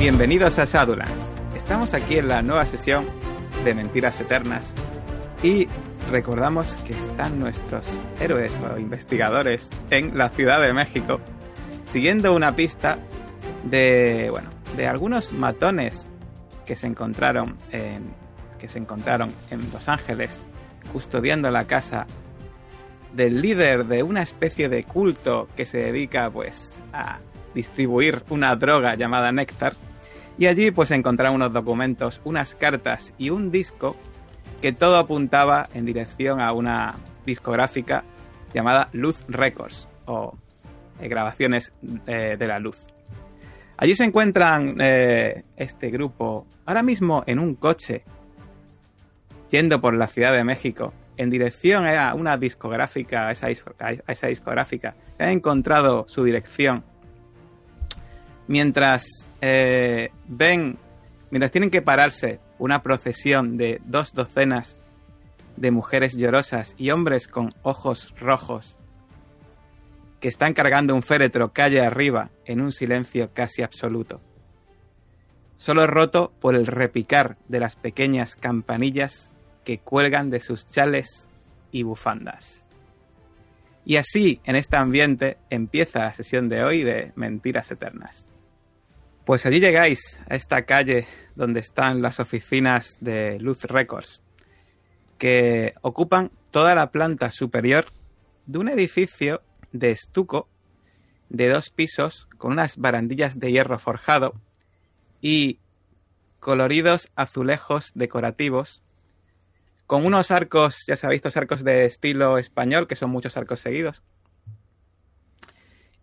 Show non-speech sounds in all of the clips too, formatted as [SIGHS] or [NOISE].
Bienvenidos a Shadowlands. Estamos aquí en la nueva sesión de Mentiras Eternas y recordamos que están nuestros héroes o investigadores en la Ciudad de México siguiendo una pista de, bueno, de algunos matones que se encontraron en, que se encontraron en Los Ángeles custodiando la casa del líder de una especie de culto que se dedica pues a distribuir una droga llamada néctar y allí pues encontraron unos documentos, unas cartas y un disco que todo apuntaba en dirección a una discográfica llamada Luz Records o eh, grabaciones eh, de la luz. Allí se encuentran eh, este grupo ahora mismo en un coche yendo por la Ciudad de México en dirección a una discográfica, a esa, a esa discográfica, ha encontrado su dirección. Mientras ven, mientras tienen que pararse una procesión de dos docenas de mujeres llorosas y hombres con ojos rojos que están cargando un féretro calle arriba en un silencio casi absoluto. Solo roto por el repicar de las pequeñas campanillas que cuelgan de sus chales y bufandas. Y así, en este ambiente, empieza la sesión de hoy de Mentiras Eternas. Pues allí llegáis, a esta calle donde están las oficinas de Luz Records, que ocupan toda la planta superior de un edificio de estuco de dos pisos con unas barandillas de hierro forjado y coloridos azulejos decorativos con unos arcos, ya sabéis, estos arcos de estilo español, que son muchos arcos seguidos,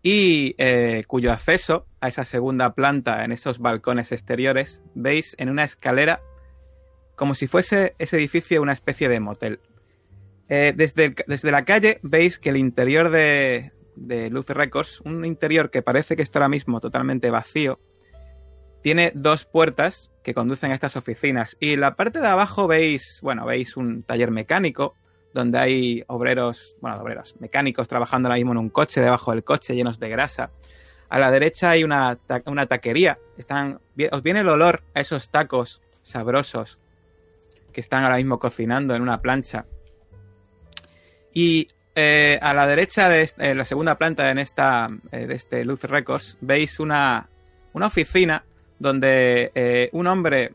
y eh, cuyo acceso a esa segunda planta en esos balcones exteriores veis en una escalera como si fuese ese edificio una especie de motel. Eh, desde, desde, la calle veis que el interior de, de Luz Records, un interior que parece que está ahora mismo totalmente vacío, tiene dos puertas que conducen a estas oficinas. Y en la parte de abajo veis, bueno, veis un taller mecánico donde hay obreros, bueno, obreros, mecánicos trabajando ahora mismo en un coche, debajo del coche, llenos de grasa. A la derecha hay una, una taquería. Están, os viene el olor a esos tacos sabrosos que están ahora mismo cocinando en una plancha. Y eh, a la derecha de este, la segunda planta esta, eh, de este Luz Records veis una, una oficina donde eh, un hombre,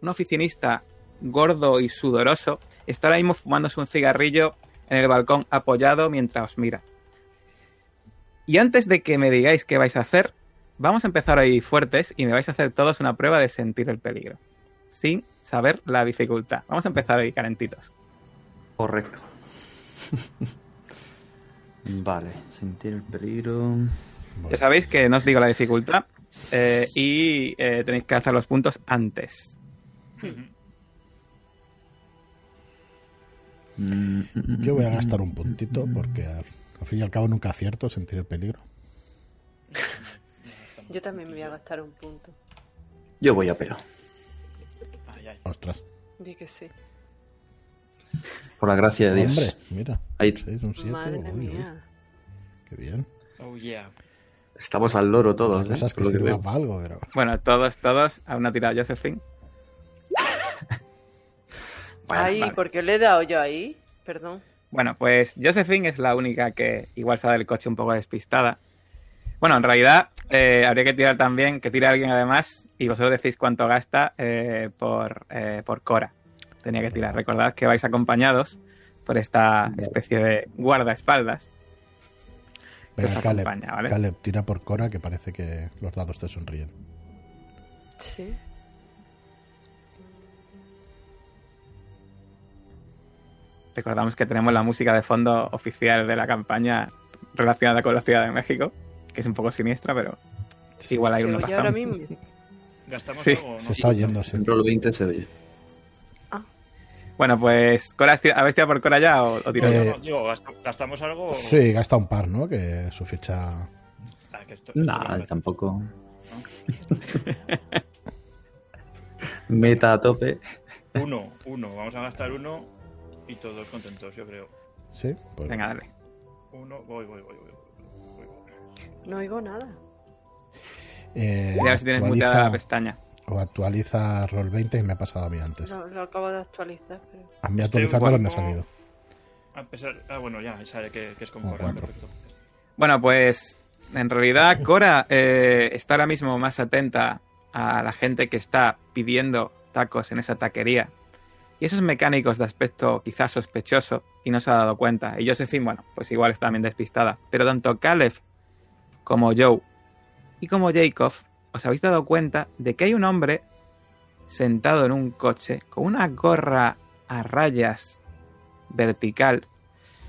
un oficinista gordo y sudoroso, está ahora mismo fumándose un cigarrillo en el balcón apoyado mientras os mira. Y antes de que me digáis qué vais a hacer, vamos a empezar ahí fuertes y me vais a hacer todos una prueba de sentir el peligro, sin saber la dificultad. Vamos a empezar ahí calentitos. Correcto. [LAUGHS] vale, sentir el peligro. Ya sabéis que no os digo la dificultad eh, y eh, tenéis que hacer los puntos antes. Yo voy a gastar un puntito porque al, fin y al cabo nunca acierto sentir el peligro. Yo también me voy a gastar un punto. Yo voy a pero. Ostras. Di que sí. Por la gracia de Dios. Hombre, mira. Ahí. Seis, un siete. Madre Uy, uy. mía. Qué bien. Oh, yeah. Estamos al loro todos. ¿eh? Cosas que algo, pero... Bueno, todos, todos a una tirada Josephine. Bueno, Ay, vale. ¿por qué le he dado yo ahí? Perdón. Bueno, pues Josephine es la única que igual sale del coche un poco despistada. Bueno, en realidad eh, habría que tirar también, que tire alguien además, y vosotros decís cuánto gasta eh, por, eh, por Cora. Tenía que tirar. Recordad que vais acompañados por esta especie de guardaespaldas que os Caleb, acompaña, ¿vale? Caleb, tira por Cora que parece que los dados te sonríen. Sí. Recordamos que tenemos la música de fondo oficial de la campaña relacionada con la Ciudad de México, que es un poco siniestra, pero igual hay ¿Se una oye ahora razón. mismo? ¿Gastamos Sí, algo o no? Se está oyendo, sí. En Roll 20 se oye. Bueno, pues, Cora, ¿has tir- ¿habéis tirado por Cora ya o, o tiro yo? Eh, digo, ¿gast- ¿gastamos algo? o- Sí, gasta un par, ¿no? Que su ficha... Ah, que esto- esto Nah, no- tampoco. [LAUGHS] Meta a tope. Uno, uno. Vamos a gastar uno y todos contentos, yo creo. Sí, pues Venga, dale. Uno, voy, voy, voy. voy, voy, voy. No oigo nada. Eh, Y a ver si tienes actualiza- muteada la pestaña. O actualiza Roll20 que me ha pasado a mí antes. Lo, lo acabo de actualizar, pero... A mí Estoy un actualizándolo me ha salido. A pesar... Ah, bueno, ya, sabe que, que es con Como Cora. Bueno, pues en realidad Cora eh, está ahora mismo más atenta a la gente que está pidiendo tacos en esa taquería. Y esos mecánicos de aspecto quizás sospechoso y no se ha dado cuenta. Y Josephine, bueno, pues igual está también despistada. Pero tanto Caleb como Joe y como Jacob, os habéis dado cuenta de que hay un hombre sentado en un coche con una gorra a rayas vertical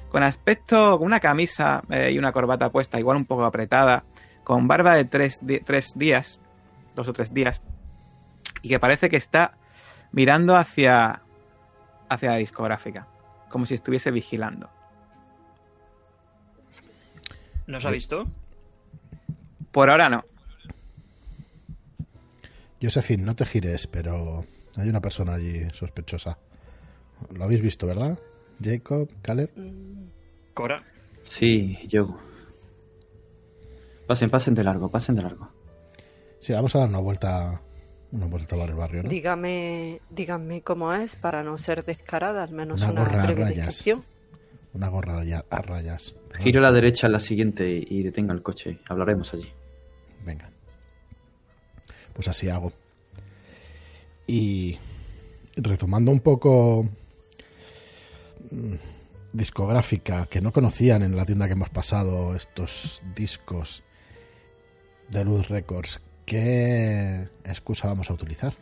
con aspecto, con una camisa eh, y una corbata puesta, igual un poco apretada, con barba de tres, tres días, dos o tres días, y que parece que está mirando hacia, hacia la discográfica, como si estuviese vigilando. ¿Nos ha visto? Por ahora no. Josephine, no te gires, pero hay una persona allí sospechosa. Lo habéis visto, ¿verdad? Jacob, Caleb. Cora. Sí, yo. Pasen, pasen de largo, pasen de largo. Sí, vamos a dar una vuelta, una vuelta por el barrio, ¿no? Dígame, dígame cómo es para no ser descarada, al menos Una una, gorra a rayas. Una gorra a ya- a rayas. Giro a la derecha en la siguiente y detenga el coche. Hablaremos allí. Venga. Pues así hago. Y retomando un poco mm, discográfica, que no conocían en la tienda que hemos pasado estos discos de Luz Records, ¿qué excusa vamos a utilizar?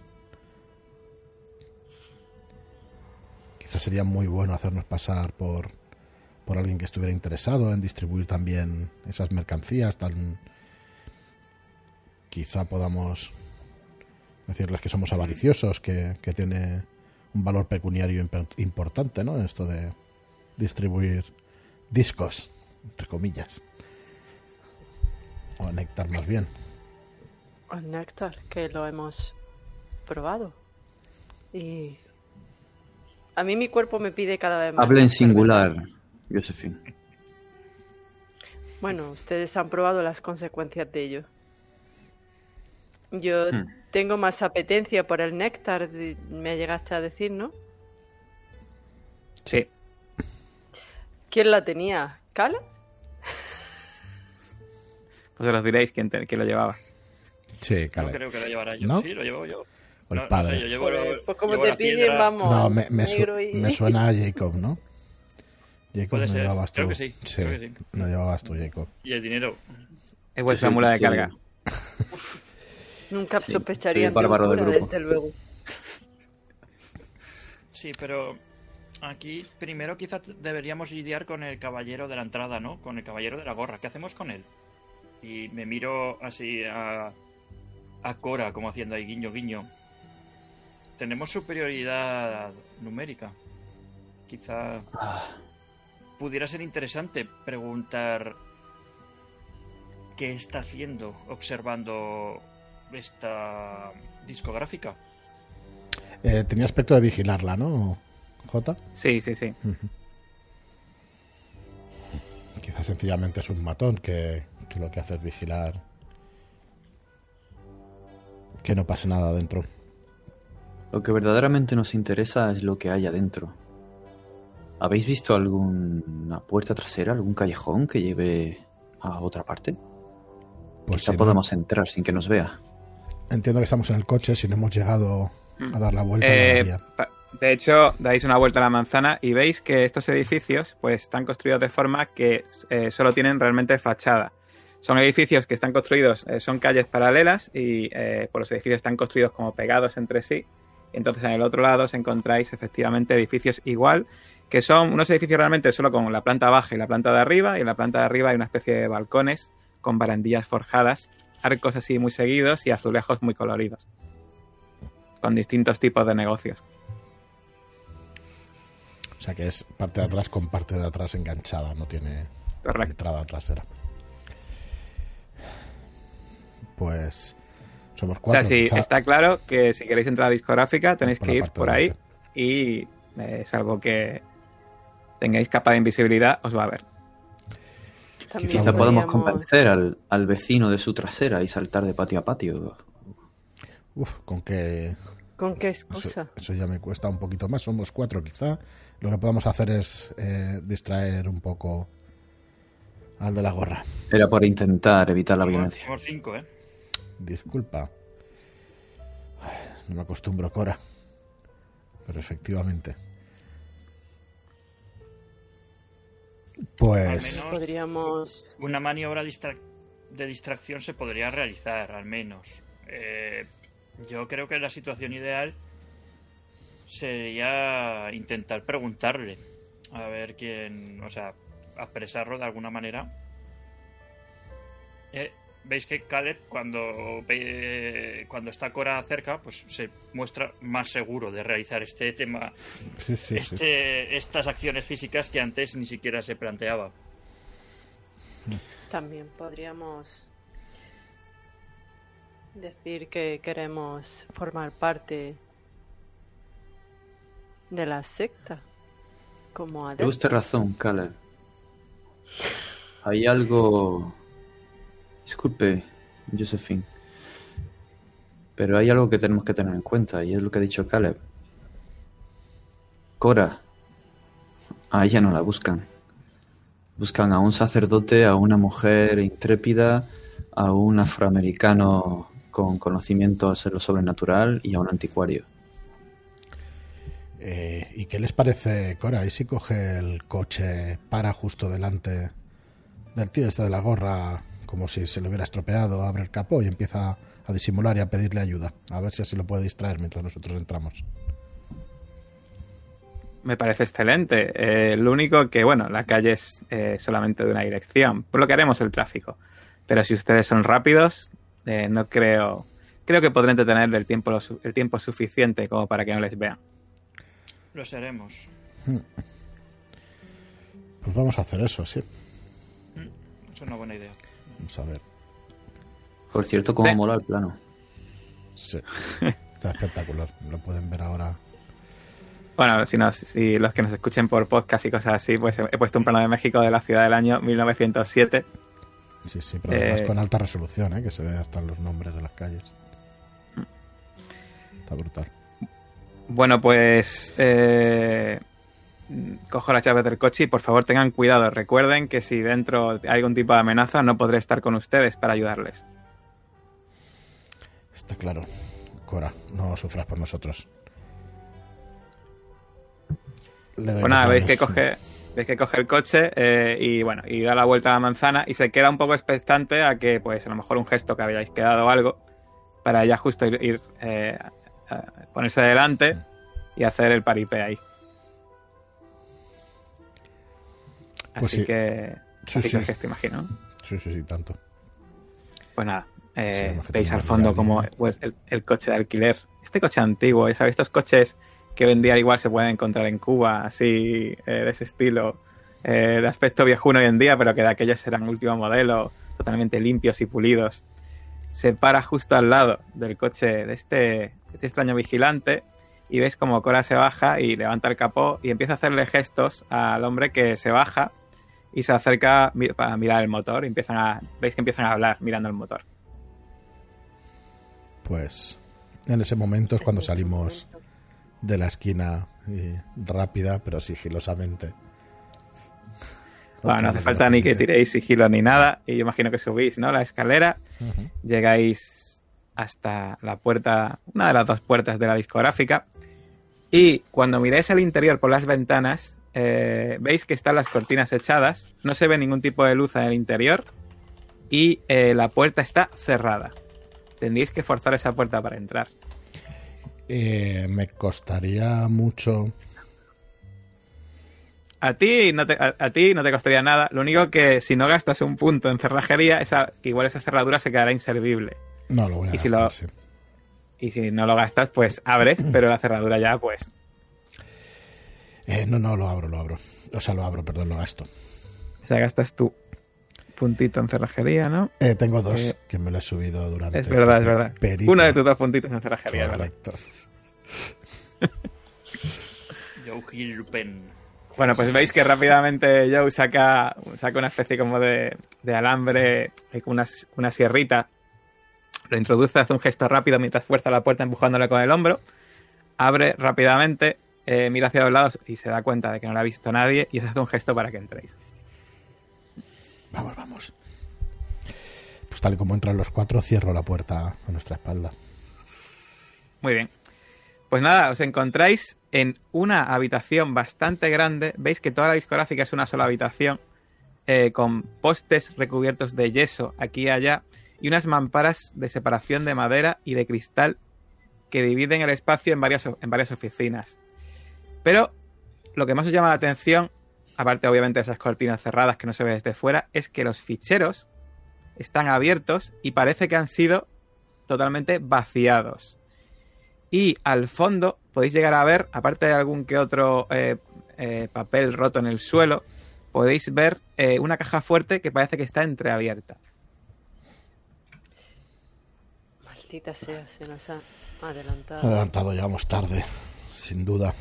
Quizás sería muy bueno hacernos pasar por, por alguien que estuviera interesado en distribuir también esas mercancías tan quizá podamos decirles que somos avariciosos, que, que tiene un valor pecuniario importante, ¿no? Esto de distribuir discos, entre comillas. O néctar más bien. El néctar, que lo hemos probado. Y a mí mi cuerpo me pide cada vez más. Habla en singular, Josephine. Bueno, ustedes han probado las consecuencias de ello. Yo Hmm. tengo más apetencia por el néctar, de- me llegaste a decir, ¿no? Sí. ¿Quién la tenía? ¿Cala? Pues os diréis quién, te- quién lo llevaba. Sí, No Caleb. creo que lo llevara yo. ¿No? Sí, lo llevo yo. O el No, no padre. sé, yo llevo, Pues, pues como te piden, vamos. No, me, me su- y- me suena a Jacob, ¿no? Jacob no ser, llevabas creo tú. que sí, creo que sí. lo llevabas tú, Jacob. Y el dinero. Es vuestra soy- mula de carga. Nunca Sí, sospecharía grupo. desde luego. Sí, pero aquí primero quizás deberíamos lidiar con el caballero de la entrada, ¿no? Con el caballero de la gorra. ¿Qué hacemos con él? Y me miro así a, a Cora como haciendo ahí guiño guiño. Tenemos superioridad numérica. Quizá Ah, pudiera ser interesante preguntar qué está haciendo observando esta discográfica. Eh, tenía aspecto de vigilarla, ¿no? J. Sí, sí, sí. Quizás sencillamente es un matón que, que lo que hace es vigilar que no pase nada adentro. Lo que verdaderamente nos interesa es lo que hay adentro. ¿Habéis visto alguna puerta trasera, algún callejón que lleve a otra parte? Pues Quizá si no- podamos entrar sin que nos vea. entiendo que estamos en el coche, si no hemos llegado a dar la vuelta. no Eh, de hecho, dais una vuelta a la manzana y veis que estos edificios pues, están construidos de forma que eh, solo tienen realmente fachada. Son edificios que están construidos, eh, son calles paralelas y eh, pues los edificios están construidos como pegados entre sí. Entonces en el otro lado os encontráis efectivamente edificios igual, que son unos edificios realmente solo con la planta baja y la planta de arriba, y en la planta de arriba hay una especie de balcones con barandillas forjadas, arcos así muy seguidos y azulejos muy coloridos, con distintos tipos de negocios. O sea que es parte de atrás con parte de atrás enganchada, no tiene Correcto. entrada trasera. Pues somos O sea, cuatro. sí, quizá está claro que si queréis entrar a la discográfica tenéis por que ir por ahí y eh, salvo que tengáis capa de invisibilidad, os va a ver. También Quizá podamos convencer al, al vecino de su trasera y saltar de patio a patio. Uf, con que ¿Con qué eso, excusa? eso ya me cuesta un poquito más. Somos cuatro quizá. Lo que podemos hacer es eh, distraer un poco al de la gorra. Era por intentar evitar la Somos- violencia. Somos cinco, ¿eh? Disculpa. No me acostumbro, Cora. Pero efectivamente. Al Pues menos Podríamos... una maniobra distra- de distracción se podría realizar, al menos. Eh, yo creo que la situación ideal sería intentar preguntarle. A ver quién. O sea, apresarlo de alguna manera. Eh, Veis que Caleb, cuando ve, cuando está Cora cerca, pues se muestra más seguro de realizar este tema, sí, [LAUGHS] sí, sí. este, estas acciones físicas que antes ni siquiera se planteaba. También podríamos decir que queremos formar parte de la secta como Tiene usted razón, Caleb. Hay algo... Disculpe, Josephine. Pero hay algo que tenemos que tener en cuenta y es lo que ha dicho Caleb. Cora. A ella no la buscan. Buscan a un sacerdote, a una mujer intrépida, a un afroamericano con conocimientos en lo sobrenatural y a un anticuario. Eh, ¿Y qué les parece, Cora? ¿Y si coge el coche, para justo delante del tío este de la gorra, como si se le hubiera estropeado, abre el capó y empieza a disimular y a pedirle ayuda? A ver si así lo puede distraer mientras nosotros entramos. Me parece excelente. Eh, lo único que, bueno, la calle es eh, solamente de una dirección. Por lo que haremos el tráfico. Pero si ustedes son rápidos, eh, no creo. Creo que podré entretener el tiempo, lo su- el tiempo suficiente como para que no les vean. Lo seremos. Pues vamos a hacer eso, sí. Es una buena idea. Vamos a ver. Por cierto, cómo Ve- mola el plano. Sí. Está espectacular. Lo pueden ver ahora. Bueno, si, nos- si los que nos escuchen por podcast y cosas así, pues he, he puesto un plano de México de la ciudad del año 1907. Sí, sí, pero además Eh. con alta resolución, ¿eh? que se ve hasta los nombres de las calles. Está brutal. Bueno, pues eh, cojo las llaves del coche y por favor tengan cuidado. Recuerden que si dentro hay algún tipo de amenaza no podré estar con ustedes para ayudarles. Está claro. Cora, no sufras por nosotros. Le doy Pues nada, veis que coge, veis que coge el coche eh, y bueno, y da la vuelta a la manzana y se queda un poco expectante a que pues a lo mejor un gesto que habíais quedado o algo para ya justo ir, ir, eh, a ponerse delante y hacer el paripé ahí. Pues Así sí. que Sí, así que sí. gesto imagino. Sí, sí, sí, tanto. Pues nada, eh, que veis al fondo que como pues, el, el coche de alquiler. Este coche antiguo. ¿sabéis? Estos coches que hoy en día igual se pueden encontrar en Cuba, así, eh, de ese estilo, eh, de aspecto viejuno hoy en día, pero que de aquellos eran último modelo, totalmente limpios y pulidos. Se para justo al lado del coche de este, de este extraño vigilante y veis como Cora se baja y levanta el capó y empieza a hacerle gestos al hombre que se baja y se acerca para mirar el motor. Y empiezan a, veis que empiezan a hablar mirando el motor. Pues en ese momento es cuando salimos de la esquina y rápida, pero sigilosamente. Bueno, no hace falta ni que tiréis sigilo ni nada. Y yo imagino que subís, ¿no? La escalera. Llegáis hasta la puerta, una de las dos puertas de la discográfica. Y cuando miráis al interior por las ventanas, eh, veis que están las cortinas echadas. No se ve ningún tipo de luz en el interior. Y eh, la puerta está cerrada. Tendréis que forzar esa puerta para entrar. Eh, me costaría mucho. A ti, no te, a, a ti no te costaría nada. Lo único que si no gastas un punto en cerrajería, esa, que igual esa cerradura se quedará inservible. No lo voy a Y si gastar, lo- sí. Y si no lo gastas, pues abres, pero la cerradura ya, pues. Eh, no, no, lo abro, lo abro. O sea, lo abro, perdón, lo gasto. O sea, gastas tu puntito en cerrajería, ¿no? Eh, tengo dos Eh, que me lo he subido durante Es verdad, es este verdad. periplo. Uno de tus dos puntitos en cerrajería, ¿vale? Correcto. [LAUGHS] Joe Gilpen. Bueno, pues veis que rápidamente Joe saca, saca una especie como de, de alambre eh, con una, una sierrita. Lo introduce, hace un gesto rápido mientras fuerza la puerta empujándole con el hombro. Abre rápidamente, eh, mira hacia los lados y se da cuenta de que no la ha visto nadie y os hace un gesto para que entréis. Vamos, vamos. Pues tal y como entran los cuatro, cierro la puerta a nuestra espalda. Muy bien. Pues nada, os encontráis en una habitación bastante grande. Veis que toda la discográfica es una sola habitación, eh, con postes recubiertos de yeso aquí y allá, y unas mamparas de separación de madera y de cristal que dividen el espacio en varias, en varias oficinas. Pero lo que más os llama la atención, aparte obviamente de esas cortinas cerradas que no se ve desde fuera, es que los ficheros están abiertos y parece que han sido totalmente vaciados. Y al fondo podéis llegar a ver, aparte de algún que otro eh, eh, papel roto en el suelo, podéis ver eh, una caja fuerte que parece que está entreabierta. Maldita sea, se nos ha adelantado. Adelantado, llegamos tarde, sin duda.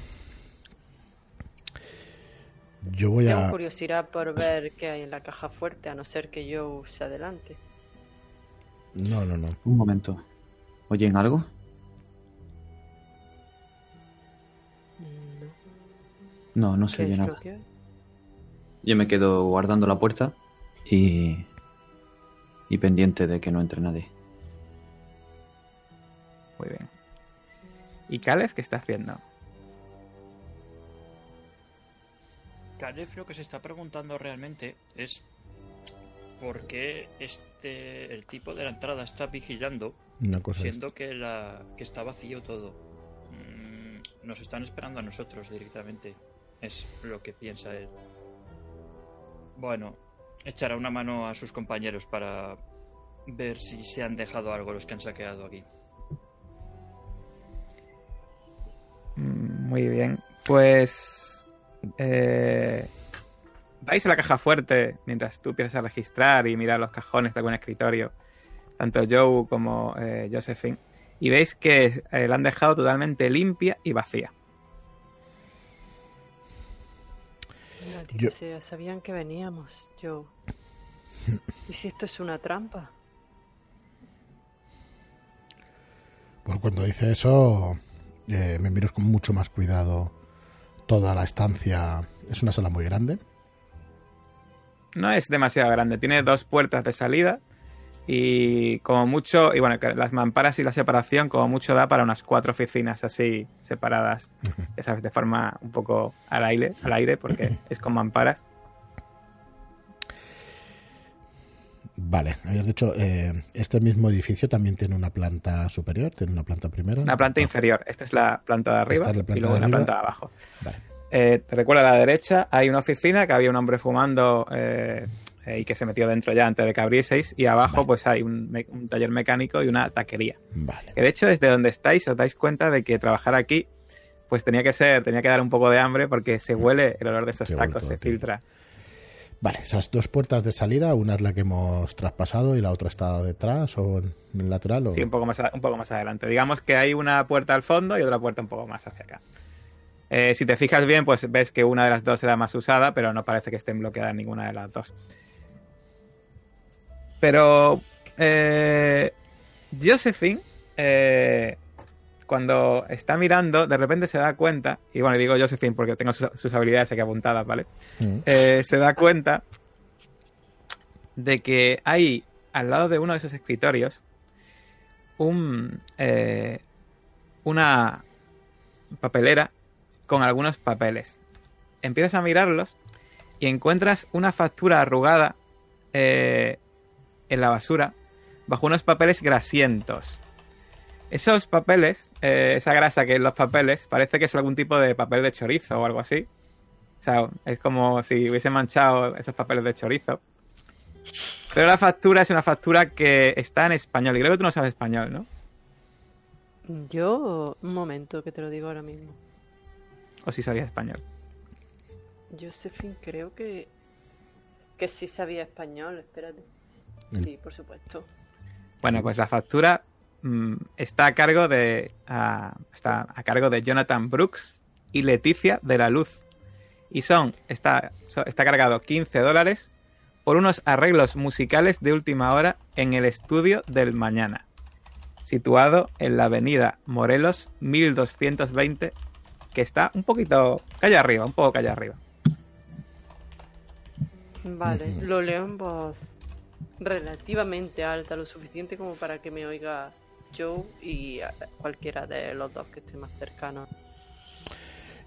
Yo voy Tengo a... curiosidad por ver qué hay en la caja fuerte, a no ser que yo se adelante. No, no, no. Un momento. ¿Oyen algo? No. No, no se ¿Qué oye nada. Yo me quedo guardando la puerta y. y pendiente de que no entre nadie. Muy bien. ¿Y Caleb qué está haciendo? Caleb lo que se está preguntando realmente es por qué este el tipo de la entrada está vigilando Una cosa es... siendo que la que está vacío todo. Mm, nos están esperando a nosotros directamente. Es lo que piensa él. Bueno, echará una mano a sus compañeros para ver si se han dejado algo los que han saqueado aquí. Mm, Muy bien. Pues. Eh, vais a la caja fuerte mientras tú empiezas a registrar y mirar los cajones de algún escritorio. Tanto Joe como eh, Josephine. Y veis que eh, la han dejado totalmente limpia y vacía. Yo- sabían que veníamos, yo. ¿Y si esto es una trampa? Pues cuando dice eso, eh, me miro con mucho más cuidado toda la estancia. Es una sala muy grande. No es demasiado grande. Tiene dos puertas de salida. Y como mucho. Y bueno, las mamparas y la separación, como mucho, da para unas cuatro oficinas así separadas. Ya sabes, de forma un poco al aire, al aire porque [LAUGHS] es con mamparas. Vale, habías dicho, eh, este mismo edificio también tiene una planta superior, tiene una planta primera. Una planta inferior. Esta es la planta de arriba es planta y luego de una planta de abajo. Vale. Eh, te recuerdo a la derecha hay una oficina que había un hombre fumando eh, eh, y que se metió dentro ya antes de que abrieseis. Y abajo Vale. pues hay un, me- un taller mecánico y una taquería. Vale. Que de hecho desde donde estáis os dais cuenta de que trabajar aquí pues tenía que ser, tenía que dar un poco de hambre porque se huele el olor de esos Qué tacos, se tío. filtra. Vale, esas dos puertas de salida, una es la que hemos traspasado y la otra está detrás o en el lateral. O... Sí, un poco, más un poco más adelante. Digamos que hay una puerta al fondo y otra puerta un poco más hacia acá. Eh, si te fijas bien, pues ves que una de las dos era más usada, pero no parece que estén bloqueadas ninguna de las dos. Pero eh, Josephine, eh, cuando está mirando, de repente se da cuenta, y bueno, digo Josephine porque tengo sus, sus habilidades aquí apuntadas, ¿vale? Mm. eh, se da cuenta de que hay al lado de uno de esos escritorios un, eh, una papelera con algunos papeles. Empiezas a mirarlos y encuentras una factura arrugada eh, en la basura bajo unos papeles grasientos. Esos papeles, eh, esa grasa que en los papeles, parece que es algún tipo de papel de chorizo o algo así. O sea, es como si hubiese manchado esos papeles de chorizo. Pero la factura es una factura que está en español. Y creo que tú no sabes español, ¿no? Yo, un momento que te lo digo ahora mismo. O si sabías español. Josephine, creo que. que sí sabía español, espérate. Sí, por supuesto. Bueno, pues la factura mm, está a cargo de. a- está a cargo de Jonathan Brooks y Leticia de la Luz. Y son, está, está cargado 15 dólares por unos arreglos musicales de última hora en el estudio del mañana, situado en la avenida Morelos 1220, que está un poquito calle arriba, un poco calle arriba. Vale, lo leo en voz relativamente alta, lo suficiente como para que me oiga Joe y cualquiera de los dos que esté más cercano.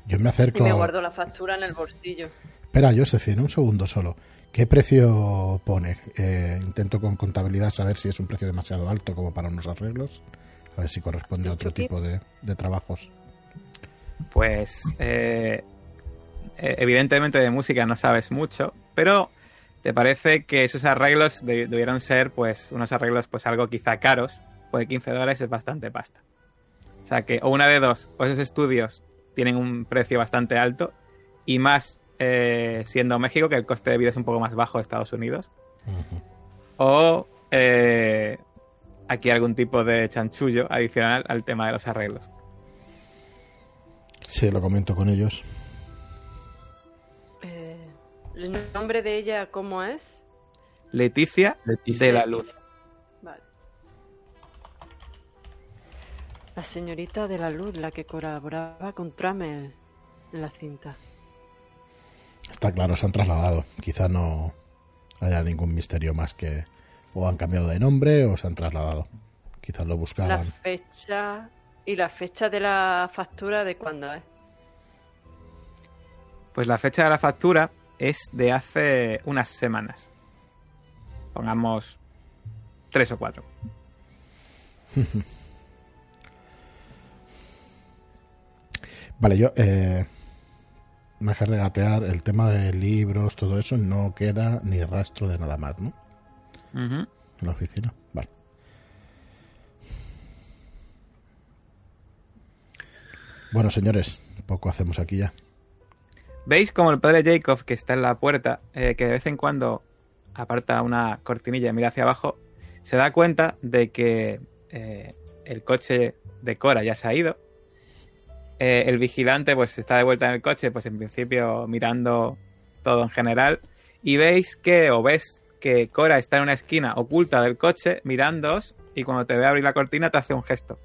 Yo me Y acerco. me guardo la factura en el bolsillo. Espera, Josephine, un segundo solo. ¿Qué precio pone? Eh, intento con contabilidad saber si es un precio demasiado alto como para unos arreglos. A ver si corresponde a otro tipo de, de trabajos. Pues eh, eh, evidentemente de música no sabes mucho, pero te parece que esos arreglos de- debieron ser pues unos arreglos pues algo quizá caros, porque 15 dólares es bastante pasta. O sea que o una de dos, o esos estudios tienen un precio bastante alto y más eh, siendo México que el coste de vida es un poco más bajo de Estados Unidos, o eh, aquí algún tipo de chanchullo adicional al tema de los arreglos. Sí, lo comento con ellos. Eh, ¿El nombre de ella cómo es? Leticia, Leticia. de la Luz. La señorita de la luz, la que colaboraba con Tramel en la cinta. Está claro, se han trasladado. Quizá no haya ningún misterio más que o han cambiado de nombre o se han trasladado. Quizás lo La buscaban. fecha y la fecha de la factura de cuándo es. Pues la fecha de la factura es de hace unas semanas. Pongamos tres o cuatro. [LAUGHS] Vale, yo eh, me dejé regatear el tema de libros, todo eso, no queda ni rastro de nada más, ¿no? En la oficina. Vale. Bueno, señores, poco hacemos aquí ya. ¿Veis como el padre Jacob, que está en la puerta, eh, que de vez en cuando aparta una cortinilla y mira hacia abajo, se da cuenta de que eh, el coche de Cora ya se ha ido. Eh, el vigilante pues está de vuelta en el coche, pues en principio mirando todo en general. Y veis que, o ves que Cora está en una esquina oculta del coche mirándoos y cuando te ve abrir la cortina te hace un gesto.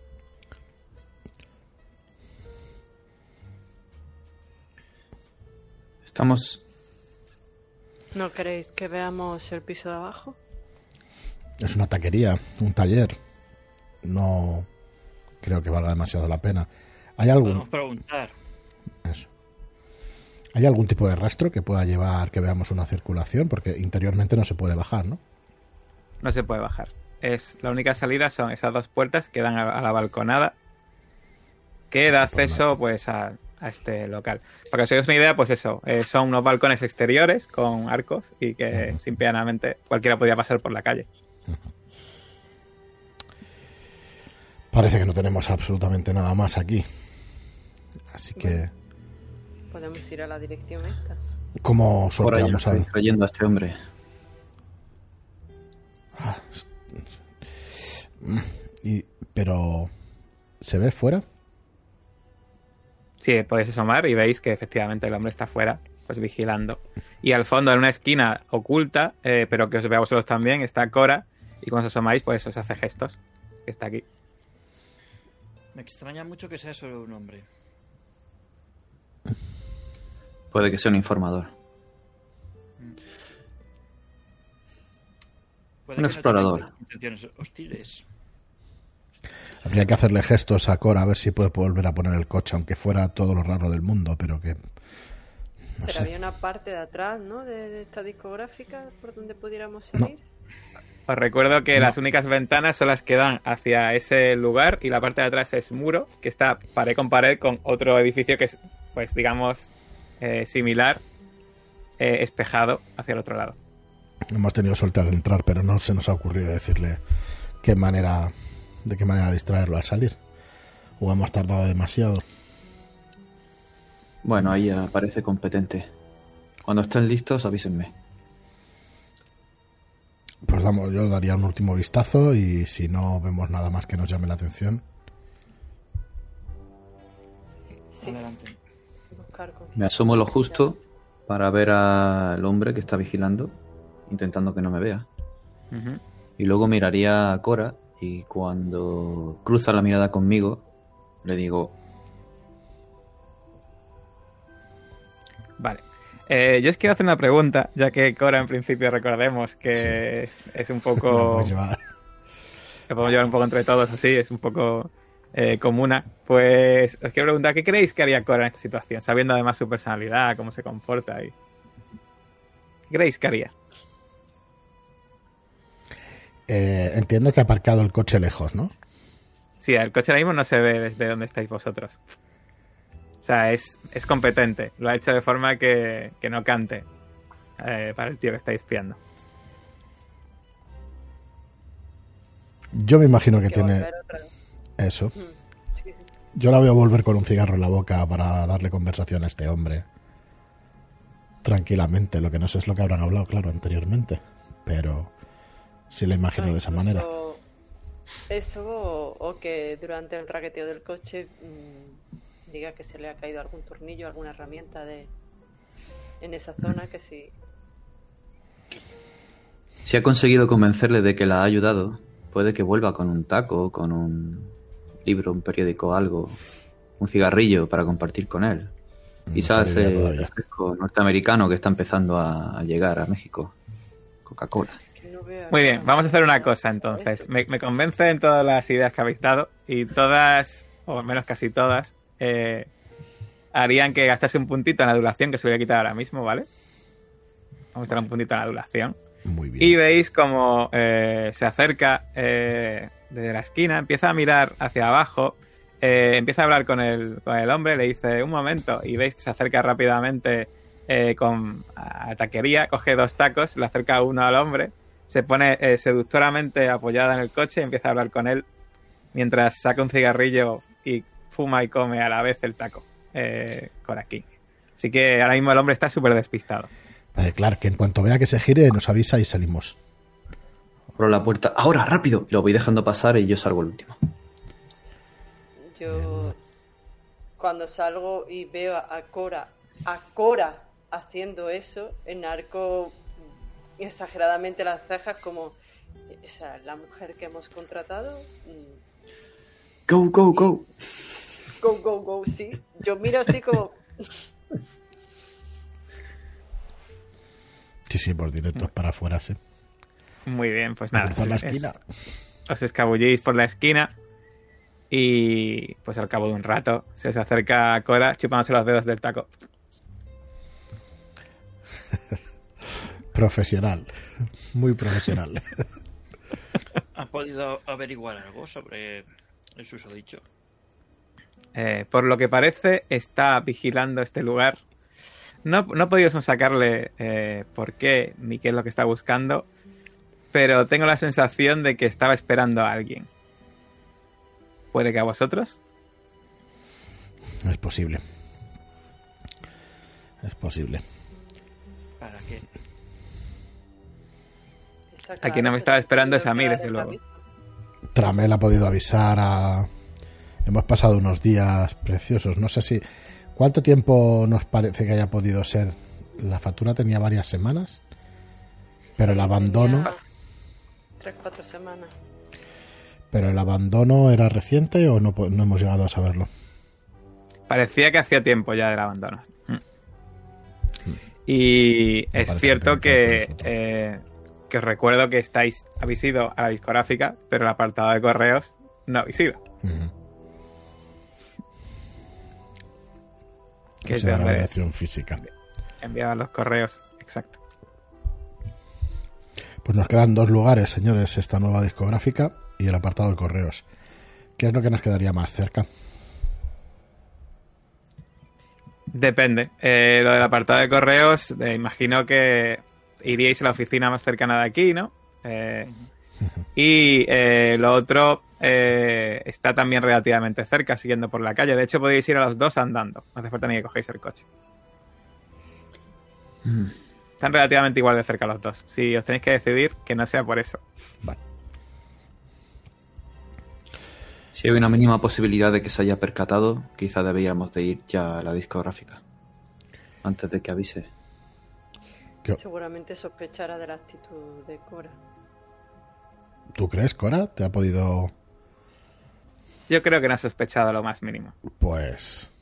Estamos. ¿No queréis que veamos el piso de abajo? Es una taquería, un taller. No creo que valga demasiado la pena. ¿Hay algún, Podemos preguntar. eso. ¿Hay algún tipo de rastro que pueda llevar que veamos una circulación? Porque interiormente no se puede bajar, ¿no? No se puede bajar. Es la única salida son esas dos puertas que dan a, a la balconada que da acceso pues a, a este local. Para que os hagáis una idea, pues eso, eh, son unos balcones exteriores con arcos y que simplemente cualquiera podría pasar por la calle. Parece que no tenemos absolutamente nada más aquí. Así que, Podemos ir a la dirección esta. ¿cómo sorteamos estoy al...? creyendo a este hombre. Ah, y, pero, ¿se ve fuera? Sí, podéis asomar y veis que efectivamente el hombre está fuera, pues vigilando. Y al fondo, en una esquina oculta, eh, pero que os vea a vosotros también, está Cora. Y cuando os asomáis, pues os hace gestos. Que está aquí. Me extraña mucho que sea solo un hombre. Puede que sea un informador. Puede Un que no tenga explorador. Intenciones hostiles. Habría que hacerle gestos a Cora a ver si puede volver a poner el coche, aunque fuera todo lo raro del mundo, pero que... No Pero sé. había una parte de atrás, ¿no? De, de esta discográfica por donde pudiéramos No. salir. Os recuerdo que No. las únicas ventanas son las que dan hacia ese lugar y la parte de atrás es muro, que está pared con pared con otro edificio que es, pues digamos, eh, similar, eh, espejado hacia el otro lado. Hemos tenido suerte al entrar, pero no se nos ha ocurrido decirle qué manera, de qué manera distraerlo al salir. O hemos tardado demasiado. Bueno, ahí ya parece competente. Cuando estén listos, avísenme. Pues damos, yo daría un último vistazo y si no vemos nada más que nos llame la atención, Sí, Adelante. Buscar con- Me asomo lo justo para ver al hombre que está vigilando, intentando que no me vea. Y luego miraría a Cora y cuando cruza la mirada conmigo, le digo, Vale. Eh, yo os quiero hacer una pregunta, ya que Cora en principio recordemos que es un poco... [LAUGHS] lo podemos llevar un poco entre todos así, es un poco eh, comuna. Pues os quiero preguntar, ¿qué creéis que haría Cora en esta situación? Sabiendo además su personalidad, cómo se comporta y... ¿Qué creéis que haría? Eh, entiendo que ha aparcado el coche lejos, ¿no? Sí, el coche ahora mismo no se ve desde donde estáis vosotros. O sea, es, es competente. Lo ha hecho de forma que, que no cante eh, para el tío que estáis espiando. Yo me imagino que Que tiene volver otra vez. Eso. Mm. Yo la veo volver con un cigarro en la boca para darle conversación a este hombre. Tranquilamente, lo que no sé es lo que habrán hablado, claro, anteriormente. Pero sí la imagino Ah, de esa manera. Eso o, o que durante el traqueteo del coche mm, diga que se le ha caído algún tornillo, alguna herramienta de en esa zona que sí. si ha conseguido convencerle de que la ha ayudado, puede que vuelva con un taco, con un libro, un periódico, algo, un cigarrillo para compartir con él. Quizás Mejor idea ese todavía. refresco norteamericano que está empezando a, llegar a México. Coca-Cola. No Muy bien, vamos a hacer una cosa entonces. Me, me convencen todas las ideas que habéis dado y todas, o al menos casi todas, eh, harían que gastase un puntito en adulación que se lo voy a quitar ahora mismo, ¿vale? Vamos a dar un puntito en adulación. Muy bien. Y veis como eh, se acerca eh, desde la esquina, empieza a mirar hacia abajo, eh, empieza a hablar con el, con el hombre, le dice un momento y veis que se acerca rápidamente eh, con a taquería, coge dos tacos, le acerca uno al hombre, se pone eh, seductoramente apoyada en el coche y empieza a hablar con él mientras saca un cigarrillo y fuma y come a la vez el taco con aquí. Así que ahora mismo el hombre está súper despistado. Clark, que en cuanto vea que se gire, nos avisa y salimos. Abro la puerta. ¡Ahora, rápido! Y lo voy dejando pasar y yo salgo el último. Yo cuando salgo y veo a Cora, a Cora haciendo eso, enarco exageradamente las cejas como o sea, la mujer que hemos contratado. mm, ¡Go, go, go! Go, go, go, sí. Yo miro así como. Sí, sí, por directos para afuera, sí. Muy bien, pues nada. cruzar la es- esquina. os escabullís por la esquina y pues al cabo de un rato se os acerca a Cora chupándose los dedos del taco. [LAUGHS] Profesional. Muy profesional. ¿Has podido averiguar algo sobre el susodicho? Eh, por lo que parece, está vigilando este lugar. No, no he podido sacarle eh, por qué ni qué es lo que está buscando, pero tengo la sensación de que estaba esperando a alguien. ¿Puede que a vosotros? Es posible. Es posible. ¿Para qué? A quien no me estaba esperando es a mí, desde luego. Tramel ha podido avisar a... Hemos pasado unos días preciosos. No sé si... ¿Cuánto tiempo nos parece que haya podido ser? La factura tenía varias semanas. Pero el abandono... tenía Tres, cuatro semanas. ¿Pero el abandono era reciente o no, no hemos llegado a saberlo? Parecía que hacía tiempo ya del abandono. Mm. Y es cierto que eh, que os recuerdo que estáis, habéis ido a la discográfica, pero el apartado de correos no habéis ido. Ujú. Que es de la dirección física. enviaban los correos. Exacto. Pues nos quedan dos lugares, señores, esta nueva discográfica y el apartado de correos. ¿Qué es lo que nos quedaría más cerca? Depende. Eh, lo del apartado de correos, eh, imagino que iríais a la oficina más cercana de aquí, ¿no? Eh, y eh, lo otro eh, está también relativamente cerca, siguiendo por la calle. De hecho, podéis ir a los dos andando. No hace falta ni que cogéis el coche. Mm. Están relativamente igual de cerca los dos. Si os tenéis que decidir, que no sea por eso. Vale. Si hay una mínima posibilidad de que se haya percatado, quizá deberíamos de ir ya a la discográfica. Antes de que avise. ¿Qué- Seguramente sospechará de la actitud de Cora. ¿Tú crees, Cora? ¿Te ha podido...? Yo creo que no ha sospechado lo más mínimo. Pues...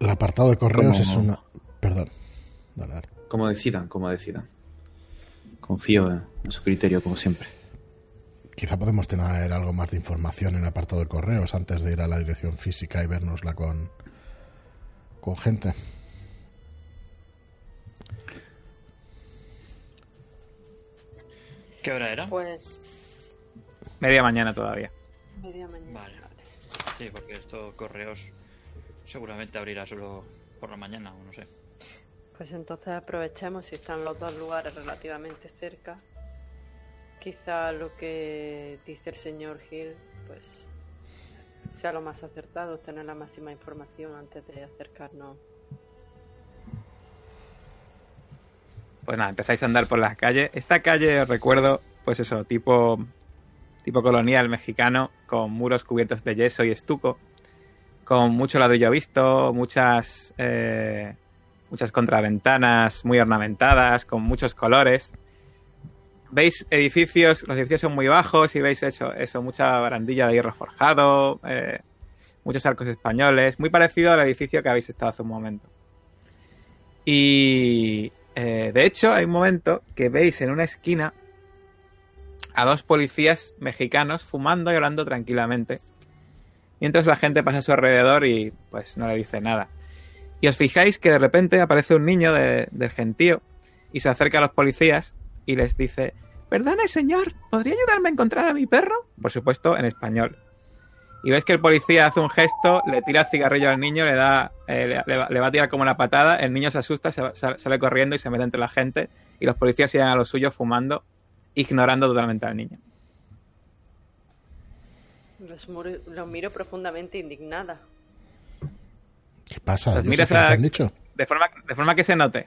El apartado de correos Como- es una... Perdón. Dale, dale. Como decidan, como decidan. Confío en, en su criterio, como siempre. Quizá podemos tener algo más de información en el apartado de correos antes de ir a la dirección física y vernosla con, con gente. ¿Qué hora era? Pues. Media mañana todavía. Media mañana. Vale. Sí, porque esto correos seguramente abrirá solo por la mañana o no sé. Pues entonces aprovechemos si están los dos lugares relativamente cerca. Quizá lo que dice el señor Hill, pues sea lo más acertado, tener la máxima información antes de acercarnos. Pues nada, empezáis a andar por las calles. Esta calle, os recuerdo, pues eso, tipo, tipo colonial mexicano, con muros cubiertos de yeso y estuco, con mucho ladrillo visto, muchas, eh, muchas contraventanas muy ornamentadas, con muchos colores. Veis edificios, los edificios son muy bajos y veis eso, eso mucha barandilla de hierro forjado, eh, muchos arcos españoles, muy parecido al edificio que habéis estado hace un momento. Y eh, de hecho, hay un momento que veis en una esquina a dos policías mexicanos fumando y hablando tranquilamente, mientras la gente pasa a su alrededor y pues no le dice nada. Y os fijáis que de repente aparece un niño de- del gentío y se acerca a los policías y les dice, perdone señor, ¿podría ayudarme a encontrar a mi perro? Por supuesto, en español. Y ves que el policía hace un gesto, le tira el cigarrillo al niño, le da, eh, le, va, a tirar como una patada, el niño se asusta, sale, corriendo y se mete entre la gente y los policías siguen a lo suyo fumando, ignorando totalmente al niño. Los, muro- los miro profundamente indignada. ¿Qué pasa? Pues Yo mira sé qué esa- te han dicho. De forma, de forma que se note.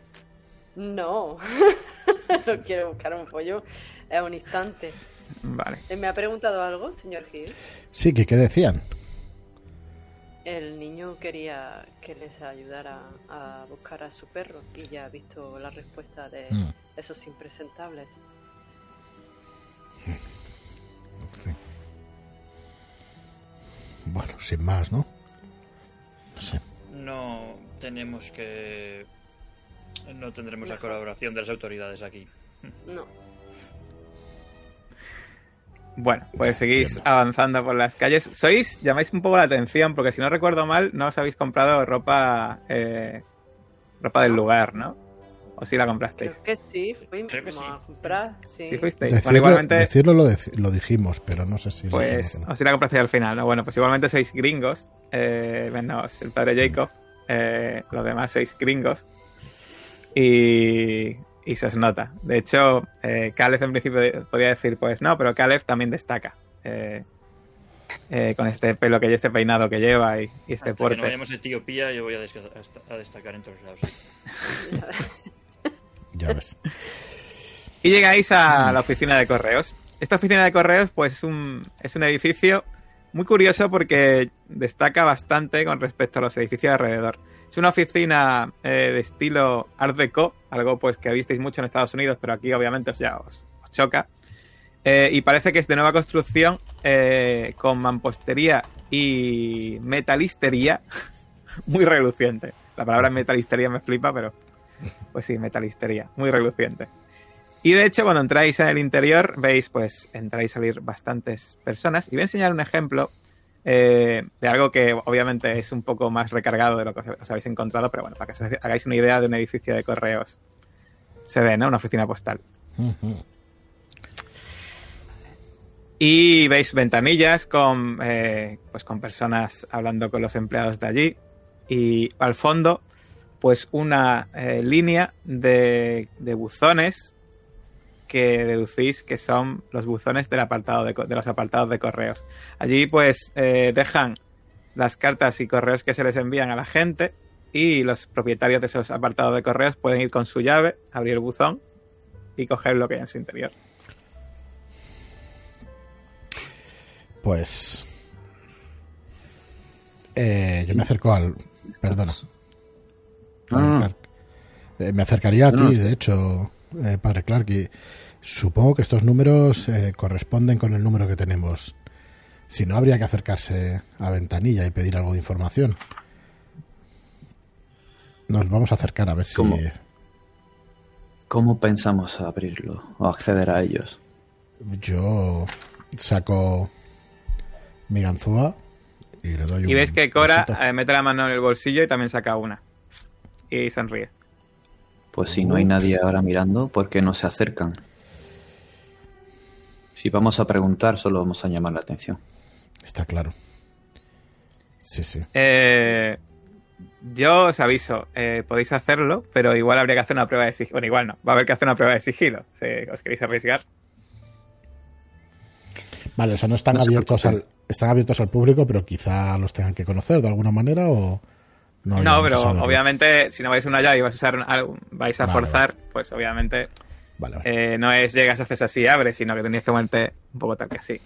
No, [LAUGHS] no quiero buscar un pollo en un instante. Vale. Eh, ¿Me ha preguntado algo, señor Hill? Sí, que qué decían. El niño quería que les ayudara a buscar a su perro y ya ha visto la respuesta de Mm. esos impresentables. Sí. Bueno, sin más, ¿no? No sé. No tenemos que... No tendremos la colaboración de las autoridades aquí. No, Bueno, pues seguís avanzando por las calles. Sois, llamáis un poco la atención, porque si no recuerdo mal, no os habéis comprado ropa eh, ropa del lugar, ¿no? ¿O sí la comprasteis? creo que sí, fuimos que sí. a comprar, sí. Sí fuisteis. Decirlo, Bueno, igualmente, decirlo lo, dec- lo dijimos, pero no sé si lo pues, o no. o si la comprasteis al final, ¿no? Bueno, pues igualmente sois gringos, eh, menos el padre Jacob, eh, los demás sois gringos. Y, y se os nota. De hecho, eh, Caleb en principio podría decir, pues no, pero Caleb también destaca. eh, eh, con este pelo que lleva, este peinado que lleva y, y este Hasta que porte. no vayamos a Etiopía yo voy a, a destacar en todos lados. [LAUGHS] Ya ves. [LAUGHS] Y llegáis a la oficina de correos. Esta oficina de correos, pues es un, es un edificio muy curioso porque destaca bastante con respecto a los edificios de alrededor. Es una oficina eh, de estilo Art Deco, algo pues que visteis mucho en Estados Unidos, pero aquí obviamente os ya os choca. Eh, y parece que es de nueva construcción eh, con mampostería y metalistería [LAUGHS] muy reluciente. La palabra metalistería me flipa, pero pues sí, metalistería, muy reluciente. Y de hecho, cuando entráis en el interior, veis, pues, entráis a salir bastantes personas. Y voy a enseñar un ejemplo eh, de algo que obviamente es un poco más recargado de lo que os, os habéis encontrado, pero bueno, para que os hagáis una idea de un edificio de correos. Se ve, ¿no? Una oficina postal. Y veis ventanillas con, eh, pues con personas hablando con los empleados de allí. Y al fondo, pues una eh, línea de, de buzones que deducís que son los buzones del apartado de, los apartados de correos. Allí pues eh, dejan las cartas y correos que se les envían a la gente y los propietarios de esos apartados de correos pueden ir con su llave, abrir el buzón y coger lo que hay en su interior. Pues. eh, yo me acerco al. Perdona. Padre No, no. Clark. Eh, me acercaría a No, no, ti, de hecho, eh, padre Clark, y supongo que estos números eh, corresponden con el número que tenemos. Si no, habría que acercarse a ventanilla y pedir algo de información. Nos vamos a acercar a ver si... ¿Cómo? ¿Cómo pensamos abrirlo o acceder a ellos? Yo saco mi ganzúa y le doy un Y ves que Cora besito. mete la mano en el bolsillo y también saca una. Y sonríe. Pues si no hay nadie ahora mirando, ¿por qué no se acercan? Si vamos a preguntar, solo vamos a llamar la atención. Está claro. Sí, sí. Eh, yo os aviso, eh, podéis hacerlo, pero igual habría que hacer una prueba de sigilo. Bueno, igual no, va a haber que hacer una prueba de sigilo. Si os queréis arriesgar. Vale, o sea, no están No abiertos al están abiertos al público, pero quizá los tengan que conocer de alguna manera o no. A pero obviamente, si no vais una llave y vais a usar algo- vais a Vale, forzar, pues obviamente Vale, vale. eh, no es llegas, haces así, abres, sino que tenéis que moverte un poco tal que así.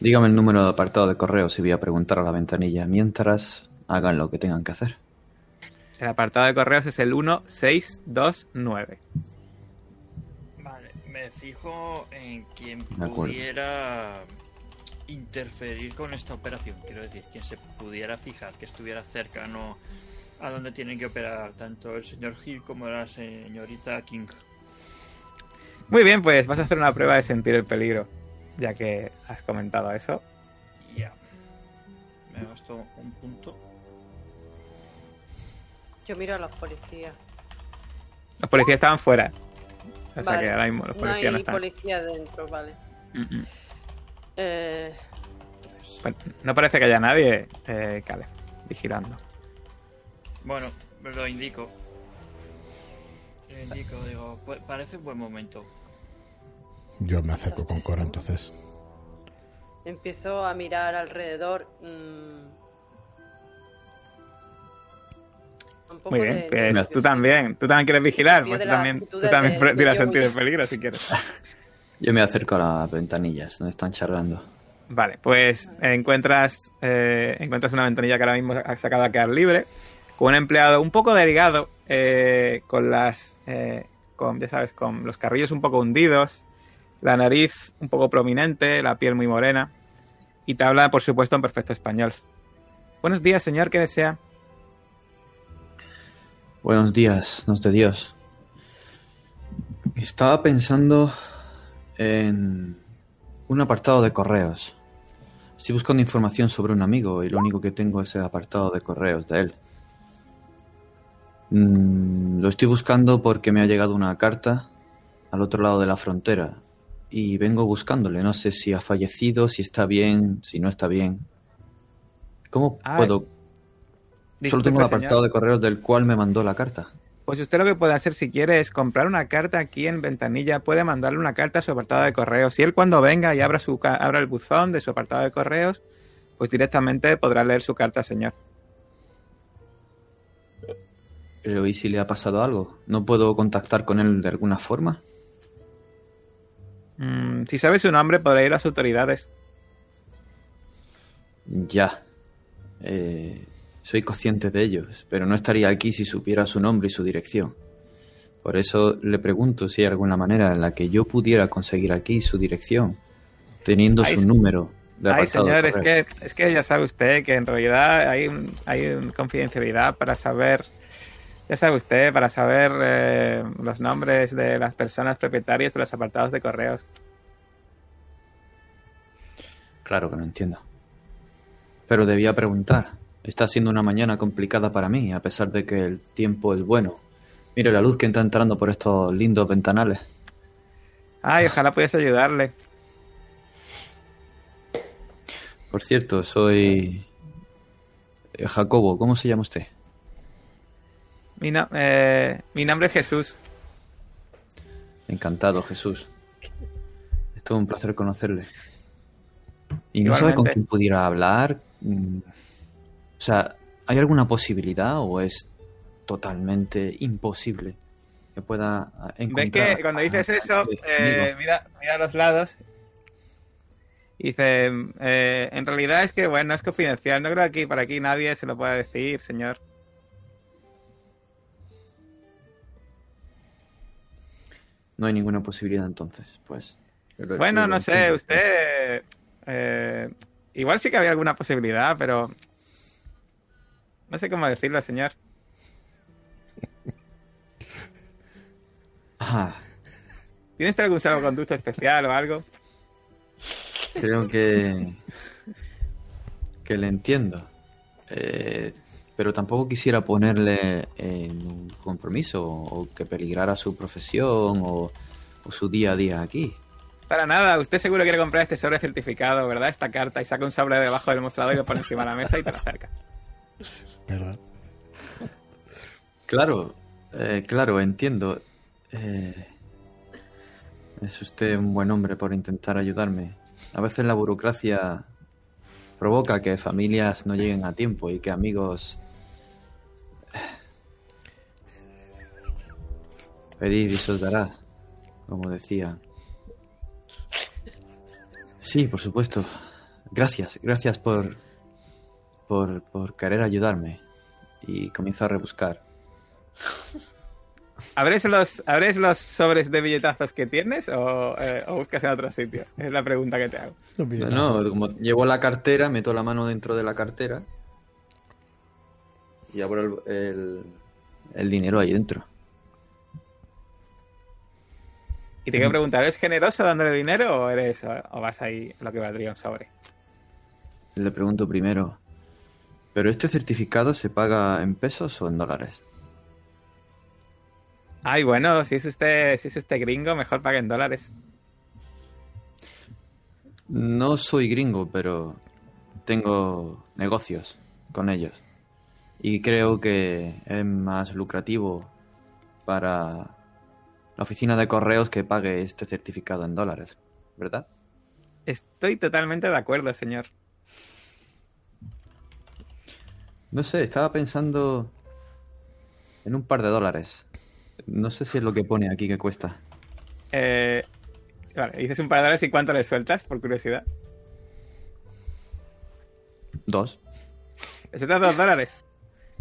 Dígame el número de apartado de correos y voy a preguntar a la ventanilla mientras hagan lo que tengan que hacer. El apartado de correos es el 1629. Vale, me fijo en quien pudiera interferir con esta operación. Quiero decir, quien se pudiera fijar, que estuviera cercano a donde tienen que operar tanto el señor Hill como la señorita King. Muy bien, pues vas a hacer una prueba de sentir el peligro, ya que has comentado eso. Ya. Me gasto un punto. Yo miro a los policías. Los policías estaban fuera. O sea Vale. que ahora mismo los No policías hay no, están. policía dentro, vale. Mm, mm. Eh, Bueno, no parece que haya nadie, eh, Caleb, vigilando. Bueno, lo indico. Lo indico, digo, "Pu- parece un buen momento. Yo me acerco con Cora entonces. empiezo a mirar alrededor. mm, un poco Muy bien, de- pues de- tú también. Tú también quieres vigilar, pues tú la también, tú también tiras sentir el peligro si quieres. [LAUGHS] Yo me acerco a las ventanillas donde están charlando. Vale, pues encuentras, eh, encuentras una ventanilla que ahora mismo ha sacado a quedar libre, con un empleado un poco delgado, eh, con las, eh, con, ya sabes, con los carrillos un poco hundidos, la nariz un poco prominente, la piel muy morena, y te habla, por supuesto, en perfecto español. Buenos días, señor, ¿qué desea? Buenos días, nos de Dios. Estaba pensando en un apartado de correos. Estoy buscando información sobre un amigo y lo único que tengo es el apartado de correos de él. Mm, lo estoy buscando porque me ha llegado una carta al otro lado de la frontera y vengo buscándole. No sé si ha fallecido, si está bien, si no está bien. ¿Cómo Ah, puedo? Solo tengo el señor. apartado de correos del cual me mandó la carta. Pues usted lo que puede hacer si quiere es comprar una carta aquí en Ventanilla, puede mandarle una carta a su apartado de correos. Y él cuando venga y abra, su, abra el buzón de su apartado de correos, pues directamente podrá leer su carta, señor. Pero ¿y si le ha pasado algo? ¿No puedo contactar con él de alguna forma? Mm, si sabe su nombre, podrá ir a las autoridades. Ya. Eh, soy consciente de ellos, pero no estaría aquí si supiera su nombre y su dirección. Por eso le pregunto si hay alguna manera en la que yo pudiera conseguir aquí su dirección, teniendo Ay, su número de Ay, señor, es que, es que ya sabe usted que en realidad hay, hay confidencialidad para saber, ya sabe usted, para saber eh, los nombres de las personas propietarias de los apartados de correos. Claro que no entiendo. Pero debía preguntar. Está siendo una mañana complicada para mí, a pesar de que el tiempo es bueno. Mire la luz que está entrando por estos lindos ventanales. Ay, ojalá pudiese ayudarle. Por cierto, soy eh, Jacobo. ¿Cómo se llama usted? Mi, eh, mi nombre es Jesús. Encantado, Jesús. Es todo un placer conocerle. ¿Y no sabe con quién pudiera hablar? O sea, ¿hay alguna posibilidad o es totalmente imposible que pueda ah, Ven encontrar? que cuando dices eso, eh, mira, mira a los lados dice, eh, en realidad es que, bueno, es confidencial. No creo que aquí, por aquí nadie se lo pueda decir, señor. No hay ninguna posibilidad entonces, pues. Bueno, no sé, entiendo. usted... eh, igual sí que había alguna posibilidad, pero... No sé cómo decirlo, señor. [LAUGHS] Ah, ¿Tiene usted algún salvoconducto especial o algo? creo que. que le entiendo. Eh, pero tampoco quisiera ponerle en un compromiso o que peligrara su profesión o, o su día a día aquí. Para nada, usted seguro quiere comprar este sobre certificado, ¿verdad? Esta carta y saca un sobre debajo del mostrador y lo pone encima de la mesa y te lo acerca. Claro, eh, claro, entiendo. Eh, es usted un buen hombre por intentar ayudarme. A veces la burocracia provoca que familias no lleguen a tiempo y que amigos... Y se os dará, como decía. Sí, por supuesto. Gracias, gracias por, por, por querer ayudarme. Y comienzo a rebuscar. [LAUGHS] ¿Abres los, ¿Abres los sobres de billetazos que tienes o, eh, o buscas en otro sitio? Es la pregunta que te hago. No No, como llevo la cartera, meto la mano dentro de la cartera y abro el, el, el dinero ahí dentro. Y te quiero preguntar, ¿eres generoso dándole dinero o eres o, o vas ahí a lo que valdría un sobre? Le pregunto primero, ¿pero este certificado se paga en pesos o en dólares? Ay, bueno, si es usted, si es usted gringo, mejor pague en dólares. No soy gringo, pero tengo negocios con ellos. Y creo que es más lucrativo para la oficina de correos que pague este certificado en dólares, ¿verdad? Estoy totalmente de acuerdo, señor. No sé, estaba pensando en un par de dólares. No sé si es lo que pone aquí que cuesta. Eh, vale, dices un par de dólares y cuánto le sueltas, por curiosidad. Dos. ¿Le sueltas dos dólares?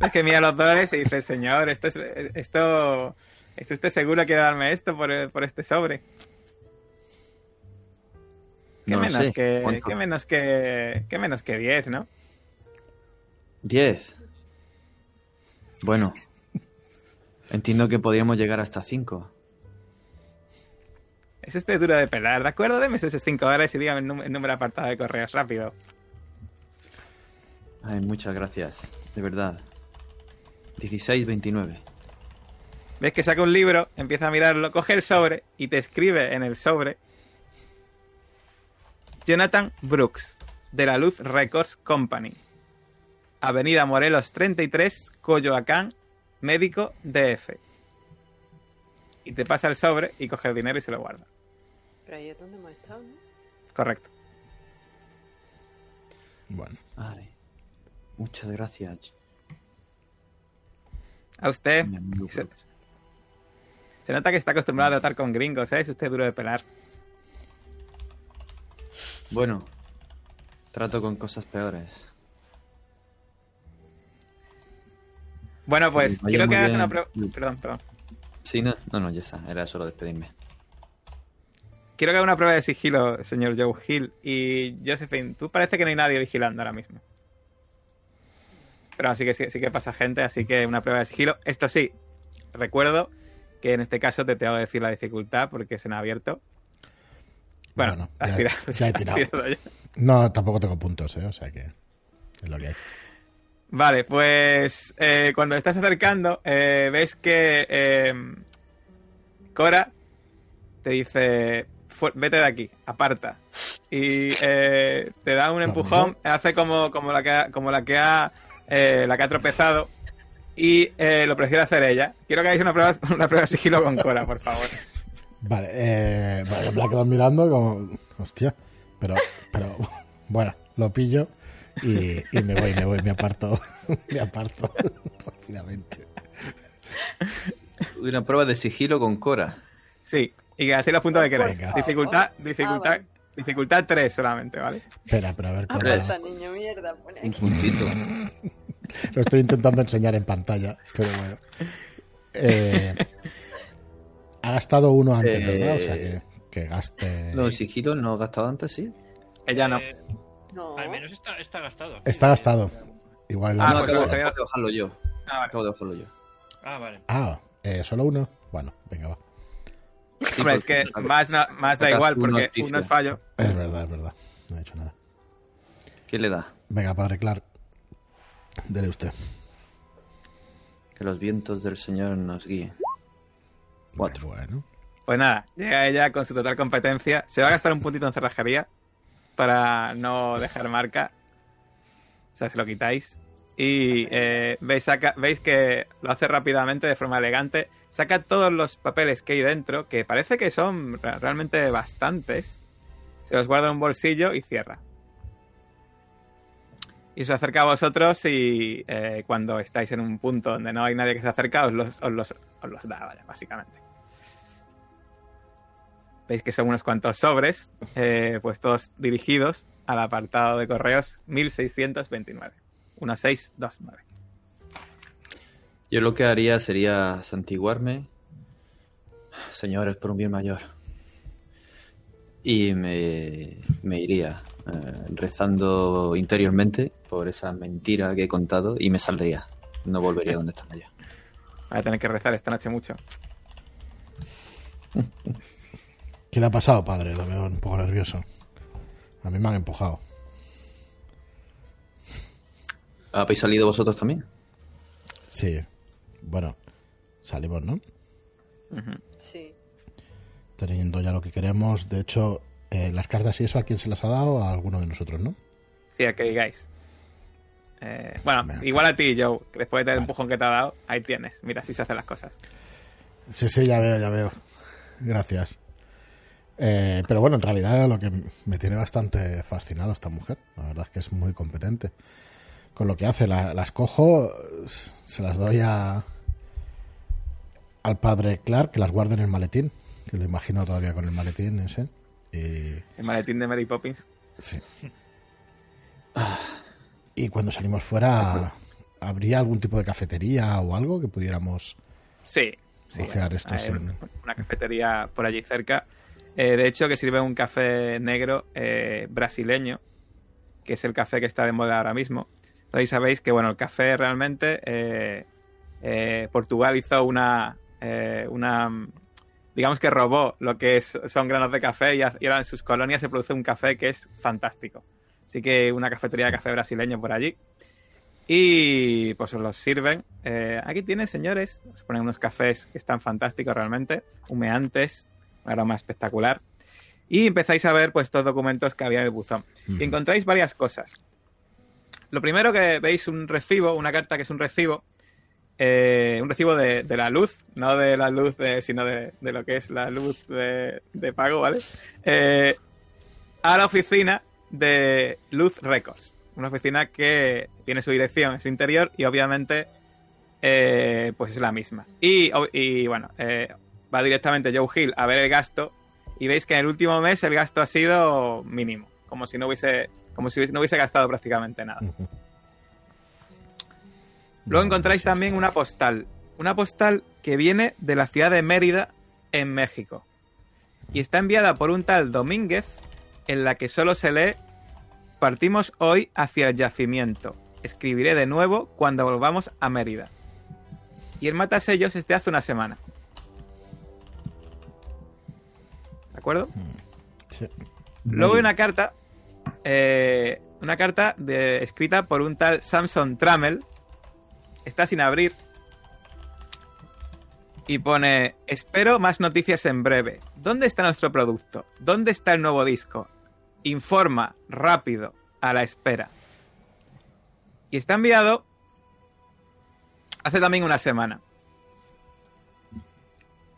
Es que mira los dólares y dice, señor, esto es, esto, ¿está usted seguro quiere darme esto por, por este sobre? ¿Qué No menos sé. que, qué menos que, qué menos que 10, ¿no? Diez. Bueno. Entiendo que podríamos llegar hasta cinco. Es este duro de pelar, ¿de acuerdo? Deme esos 5 dólares y dígame el número apartado de correos, rápido. Ay, muchas gracias. De verdad. 1629. Ves que saca un libro, empieza a mirarlo, coge el sobre y te escribe en el sobre Jonathan Brooks, de la Luz Records Company. Avenida Morelos 33, Coyoacán, médico DF. Y te pasa el sobre y coge el dinero y se lo guarda. Pero ahí es donde hemos estado, ¿no? Correcto. Bueno, Ay. Muchas gracias. A usted se- se nota que está acostumbrado a tratar con gringos, ¿eh? Es usted duro de pelar. Bueno, trato con cosas peores. Bueno, pues quiero que hagas una prueba. Perdón, perdón. Sí, no, no, no, ya está. Era solo despedirme. Quiero que haga una prueba de sigilo, señor Joe Hill. Y Josephine, tú parece que no hay nadie vigilando ahora mismo. Pero así que sí, sí que pasa gente, así que una prueba de sigilo. Esto sí, recuerdo que en este caso te tengo que decir la dificultad porque se me ha abierto. Bueno, Bueno, has ya- tirado. ya he [LAUGHS] has tirado. tirado ya. no, tampoco tengo puntos, ¿eh? O sea que es lo que hay. Vale, pues eh, cuando estás acercando, eh, ves que eh, Cora te dice, "Fu- vete de aquí, aparta. Y eh, te da un empujón, hace como, como la que ha, como la que ha, eh, la que ha tropezado y lo prefiere hacer ella. Quiero que hagáis una prueba, [LAUGHS] una prueba de sigilo con Cora, por favor. Vale, eh, vale, la quedo mirando como. Hostia. Pero, pero, [LAUGHS] bueno, lo pillo y, y me voy, me voy, me aparto, [LAUGHS] me aparto [LAUGHS] rápidamente. Una prueba de sigilo con Cora. Sí, y que hacéis los puntos que queráis. Venga. Dificultad, dificultad, Ah, vale. Dificultad 3 solamente, ¿vale? Espera, pero a ver es. niño, mierda. Pone Un puntito. [LAUGHS] Lo estoy intentando enseñar en pantalla, pero bueno. Eh, ha gastado uno antes, Eh, ¿verdad? O sea que, que gaste. No, sigilo no he gastado antes, sí. Ella no. No. al menos está, está gastado. Está gastado. Igual la Ah, no, acabo, acabo de bajarlo yo. Ah, vale. Acabo de bajarlo yo. Ah, vale. Ah, eh, solo uno. Bueno, venga, va. Sí, Hombre, es que más, no- más da igual porque uno es fallo. Es verdad, es verdad. No he hecho nada. ¿Qué le da? Venga, padre Clark. Dele usted. Que los vientos del Señor nos guíen. Cuatro. Bueno. Pues nada, llega ella con su total competencia. Se va a gastar un puntito en cerrajería para no dejar marca. O sea, se lo quitáis. Y eh, veis, que lo hace rápidamente, de forma elegante. Saca todos los papeles que hay dentro, que parece que son re- realmente bastantes. Se los guarda en un bolsillo y cierra. Y se acerca a vosotros y eh, cuando estáis en un punto donde no hay nadie que se acerca, os los, os os los da, básicamente. Veis que son unos cuantos sobres, eh, pues todos dirigidos al apartado de correos 1629. 1629. Yo lo que haría sería santiguarme, señores, por un bien mayor. Y me, me iría eh, rezando interiormente por esa mentira que he contado y me saldría. No volvería donde estaba yo. [LAUGHS] Voy a tener que rezar esta noche mucho. [LAUGHS] ¿Qué le ha pasado, padre? Lo veo un poco nervioso. A mí me han empujado. ¿Habéis salido vosotros también? Sí. Bueno, salimos, ¿no? Sí. Teniendo ya lo que queremos. De hecho, eh, las cartas y eso, ¿a quién se las ha dado? A alguno de nosotros, ¿no? Sí, a que digáis. Eh, bueno, Venga. igual a ti, Joe, que después del Vale. empujón que te ha dado, ahí tienes. Mira, así se hacen las cosas. Sí, sí, ya veo, ya veo. Gracias. Eh, pero bueno, en realidad lo que me tiene bastante fascinado esta mujer. La verdad es que es muy competente. Con lo que hace, la- las cojo, se las doy a al padre Clark, que las guarde en el maletín. Que lo imagino todavía con el maletín ese. Y El maletín de Mary Poppins. Sí. Y cuando salimos fuera, ¿habría algún tipo de cafetería o algo que pudiéramos... Sí, sí. Ojear estos Hay en- Una cafetería por allí cerca. Eh, de hecho, que sirve un café negro eh, brasileño, que es el café que está de moda ahora mismo. Entonces sabéis que, bueno, el café realmente... eh, Portugal hizo una... una digamos que robó lo que son granos de café y, y ahora en sus colonias se produce un café que es fantástico. Así que una cafetería de café brasileño por allí. Y pues os los sirven. Aquí tienes, señores. Os ponen unos cafés que están fantásticos realmente. Humeantes. Aroma espectacular. Y empezáis a ver pues estos documentos que había en el buzón. Y encontráis varias cosas. Lo primero que veis un recibo, una carta que es un recibo. eh, un recibo de, de la luz, no de la luz, de, sino de, de lo que es la luz de, de pago, ¿vale? Eh, a la oficina de Luz Records. Una oficina que tiene su dirección en su interior y obviamente eh, pues es la misma. Y, y, bueno, eh, va directamente Joe Hill a ver el gasto y veis que en el último mes el gasto ha sido mínimo, como si no hubiese, como si no hubiese gastado prácticamente nada. Luego encontráis también una postal. Una postal que viene de la ciudad de Mérida, en México. Y está enviada por un tal Domínguez, en la que solo se lee: Partimos hoy hacia el yacimiento. Escribiré de nuevo cuando volvamos a Mérida. Y el matasellos es de hace una semana. Acuerdo? Sí. Luego hay una carta, eh, una carta de- escrita por un tal Samson Trammell. Está sin abrir. Y pone, espero más noticias en breve. ¿Dónde está nuestro producto? ¿Dónde está el nuevo disco? Informa, rápido, a la espera. Y está enviado hace también una semana.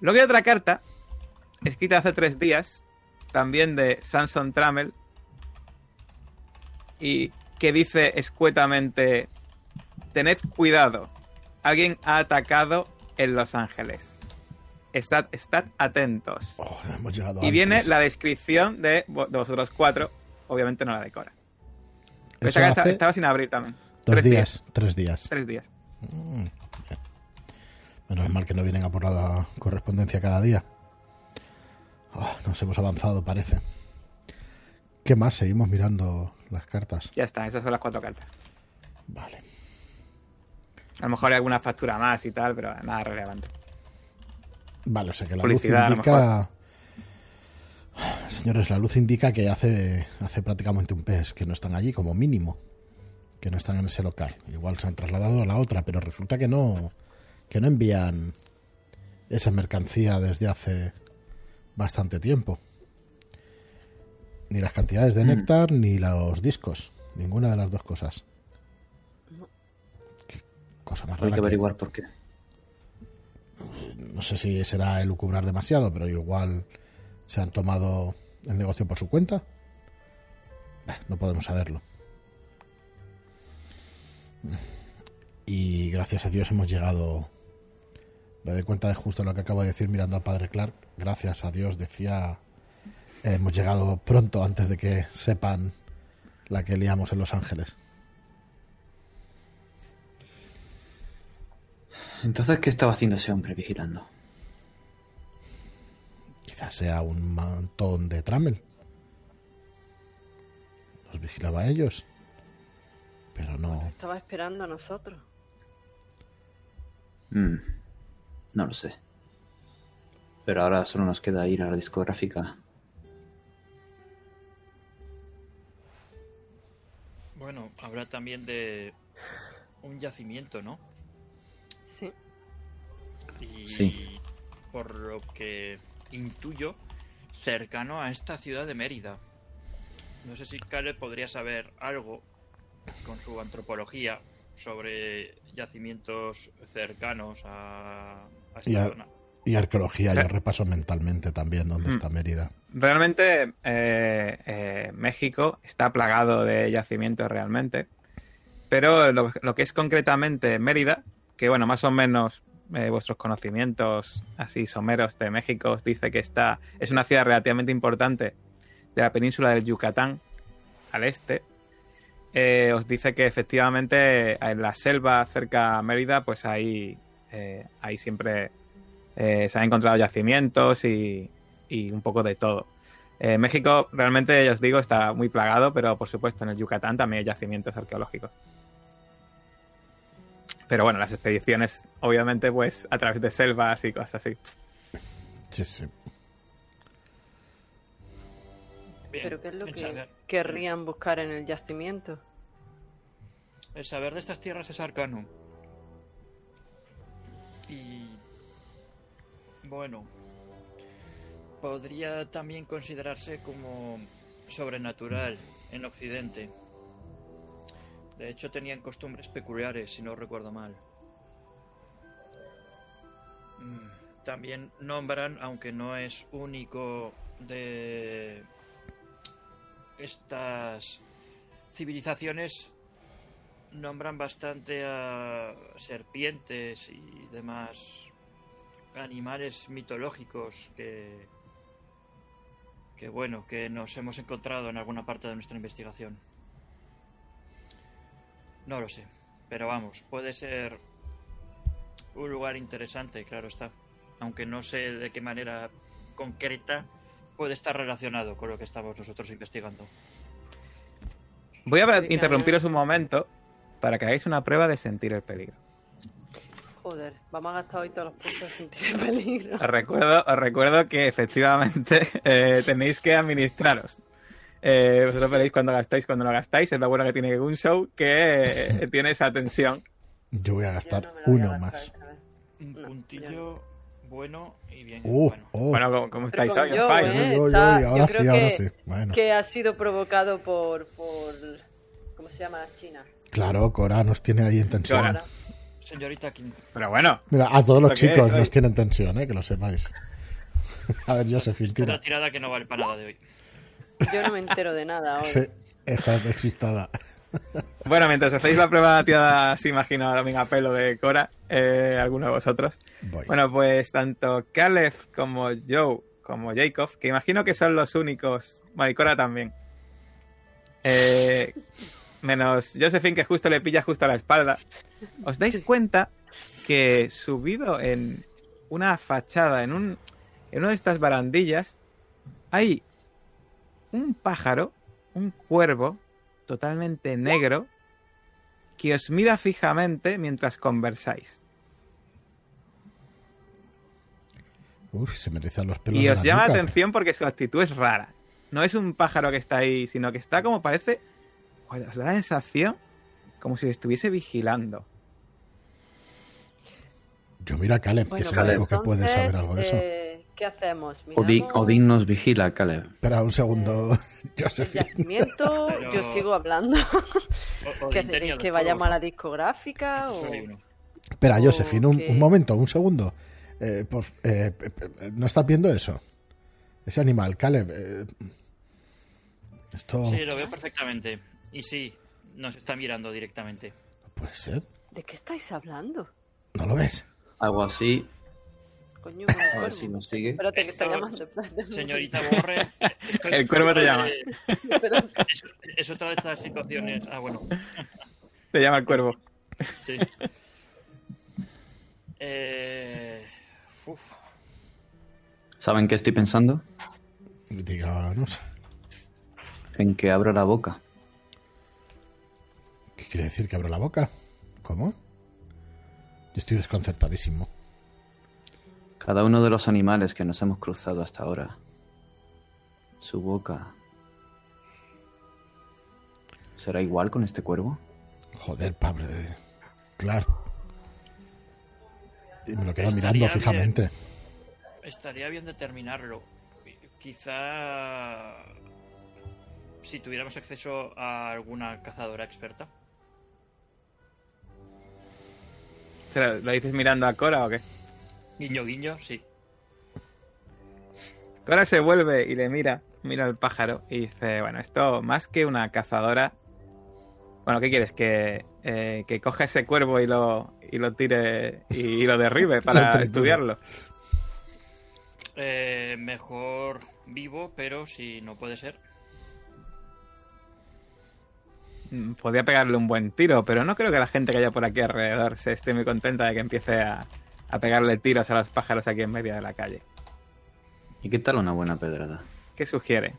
Luego hay otra carta, escrita hace tres días, también de Samson Trammell, y que dice escuetamente, tened cuidado, alguien ha atacado en Los Ángeles. estad, estad atentos. Oh, hemos Y viene la descripción de, de vosotros cuatro, obviamente no la de Cora. Eso Esta carta hace estaba sin abrir también. dos tres días, tres días. Tres días. Mm. Menos mal que no vienen a por la correspondencia cada día. Oh, nos hemos avanzado, parece. ¿Qué más? Seguimos mirando las cartas. Ya está, esas son las cuatro cartas. Vale. A lo mejor hay alguna factura más y tal, pero nada relevante. Vale, o sea que la Publicidad, luz indica. Señores, la luz indica que hace, hace prácticamente un mes que no están allí, como mínimo. Que no están en ese local. Igual se han trasladado a la otra, pero resulta que no. que no envían esa mercancía desde hace bastante tiempo. Ni las cantidades de Mm. néctar, ni los discos. Ninguna de las dos cosas. Qué cosa más Hay rara que que- averiguar por qué. no sé si será elucubrar demasiado, pero igual se han tomado el negocio por su cuenta. No podemos saberlo. Y gracias a Dios hemos llegado. Me doy cuenta de justo lo que acabo de decir mirando al padre Clark. Gracias a Dios decía. eh, hemos llegado pronto antes de que sepan la que liamos en Los Ángeles. Entonces, ¿qué estaba haciendo ese hombre vigilando? Quizás sea un montón de Trammel. Nos vigilaba a ellos. Pero no. Estaba esperando a nosotros. Mm, no lo sé. Pero ahora solo nos queda ir a la discográfica. Bueno, habrá también de un yacimiento, ¿no? Sí. Y Sí. por lo que intuyo, cercano a esta ciudad de Mérida. No sé si Caleb podría saber algo con su antropología sobre yacimientos cercanos a, a esta Y a- zona. Y arqueología, yo Eh. repaso mentalmente también dónde Mm. está Mérida. Realmente eh, eh, México está plagado de yacimientos realmente, pero lo, lo que es concretamente Mérida, que bueno, más o menos eh, vuestros conocimientos así someros de México os dice que está es una ciudad relativamente importante de la península del Yucatán al este. Os dice que efectivamente en la selva cerca a Mérida, pues ahí, eh, ahí siempre eh, se han encontrado yacimientos y, y un poco de todo. Eh, México realmente, ya os digo, está muy plagado, pero por supuesto en el Yucatán también hay yacimientos arqueológicos. Pero bueno, las expediciones, obviamente, pues a través de selvas y cosas así. Sí, sí. Bien, Pero ¿qué es lo el que saber- querrían buscar en el yacimiento? El saber de estas tierras es arcano. Y... Bueno, podría también considerarse como sobrenatural en Occidente. De hecho, tenían costumbres peculiares, si no recuerdo mal. Mm, También nombran, aunque no es único de estas civilizaciones, nombran bastante a serpientes y demás animales mitológicos que que bueno que nos hemos encontrado en alguna parte de nuestra investigación. No lo sé pero vamos puede ser un lugar interesante claro está. Aunque no sé de qué manera concreta puede estar relacionado con lo que estamos nosotros investigando. Voy a interrumpiros un momento para que hagáis una prueba de sentir el peligro. Joder, vamos a gastar hoy todos los puntos sentir el [LAUGHS] peligro. Os recuerdo, os recuerdo que efectivamente [LAUGHS] eh, tenéis que administraros. Eh, vosotros veréis cuando gastáis, cuando no gastáis. Es lo bueno que tiene un show que eh, tiene esa tensión. Yo voy a gastar no la voy a uno gastar más. un puntillo bueno y bien Uh, bueno oh. Bueno, ¿cómo, cómo estáis hoy? Yo. ¿eh? Yo, yo, ahora yo creo sí, ahora que- sí. Bueno. Que ha sido provocado por, por... ¿Cómo se llama? China. Claro, Cora nos tiene ahí en tensión. Cora. Ahora. señorita King Pero bueno, Mira, a todos los ¿Esto qué chicos es nos tienen tensión, ¿eh? que lo sepáis. [LAUGHS] a ver, Josephine, una tira. tirada que no vale para nada de hoy Yo no me entero de nada hoy. Sí, estás despistada. [LAUGHS] Bueno, mientras hacéis la prueba tirada, se imagino también a pelo de Cora, eh, alguno de vosotros. Voy. Bueno, pues tanto Caleb como Joe como Jacob, que imagino que son los únicos, bueno, y Cora también. Eh, menos Josephine, que justo le pilla justo a la espalda. Os dais cuenta que subido en una fachada, en, un, en una de estas barandillas, hay un pájaro, un cuervo, totalmente negro, que os mira fijamente mientras conversáis. Uf, se me erizan los pelos. Y de os la llama la atención porque su actitud es rara. No es un pájaro que está ahí, sino que está como parece. Os da la sensación como si estuviese vigilando. Yo mira a Caleb, Bueno, que es el pues único que puede saber algo de eso. eh, ¿Qué hacemos? Odín, ¿Miramos Odín nos vigila, Caleb. Espera un segundo, [LAUGHS] Josephine. yacimiento? Pero- Yo sigo hablando. O- [LAUGHS] ¿Qué hacéis? ¿Que vayamos a la discográfica? O... Espera, Josephine, un, un momento, un segundo. Eh, por- eh, eh, eh, ¿No estás viendo eso? Ese animal, Caleb. eh, esto Sí, lo veo perfectamente. Y sí, nos está mirando directamente. no puede ser. ¿De qué estáis hablando? ¿No lo ves? Algo así, Coño, [LAUGHS] a ver si nos sigue. Espérate, que está llamando. Señorita Borre. El cuervo te llama. [LAUGHS] Es, es otra de estas situaciones. Ah, bueno, Te llama el cuervo. sí. Eh, uf, ¿Saben qué estoy pensando? Díganos. En que abra la boca. ¿Qué quiere decir que abro la boca? ¿Cómo? Yo estoy desconcertadísimo. Cada uno de los animales que nos hemos cruzado hasta ahora. Su boca. ¿Será igual con este cuervo? Joder, Pablo. eh, Claro. Y me lo quedo Estaría mirando bien. fijamente. estaría bien determinarlo. Quizá si tuviéramos acceso a alguna cazadora experta. Lo, lo dices mirando a Cora o qué? Guiño, guiño, sí. Cora se vuelve y le mira, mira al pájaro y dice, bueno, esto más que una cazadora... Bueno, ¿qué quieres? ¿Que, eh, que coja ese cuervo y lo, y lo tire y, y lo derribe [LAUGHS] para estudiarlo? Eh, mejor vivo, pero si no puede ser. Podría pegarle un buen tiro, pero no creo que la gente que haya por aquí alrededor se esté muy contenta de que empiece a, a pegarle tiros a los pájaros aquí en medio de la calle. ¿Y qué tal una buena pedrada? ¿Qué sugiere?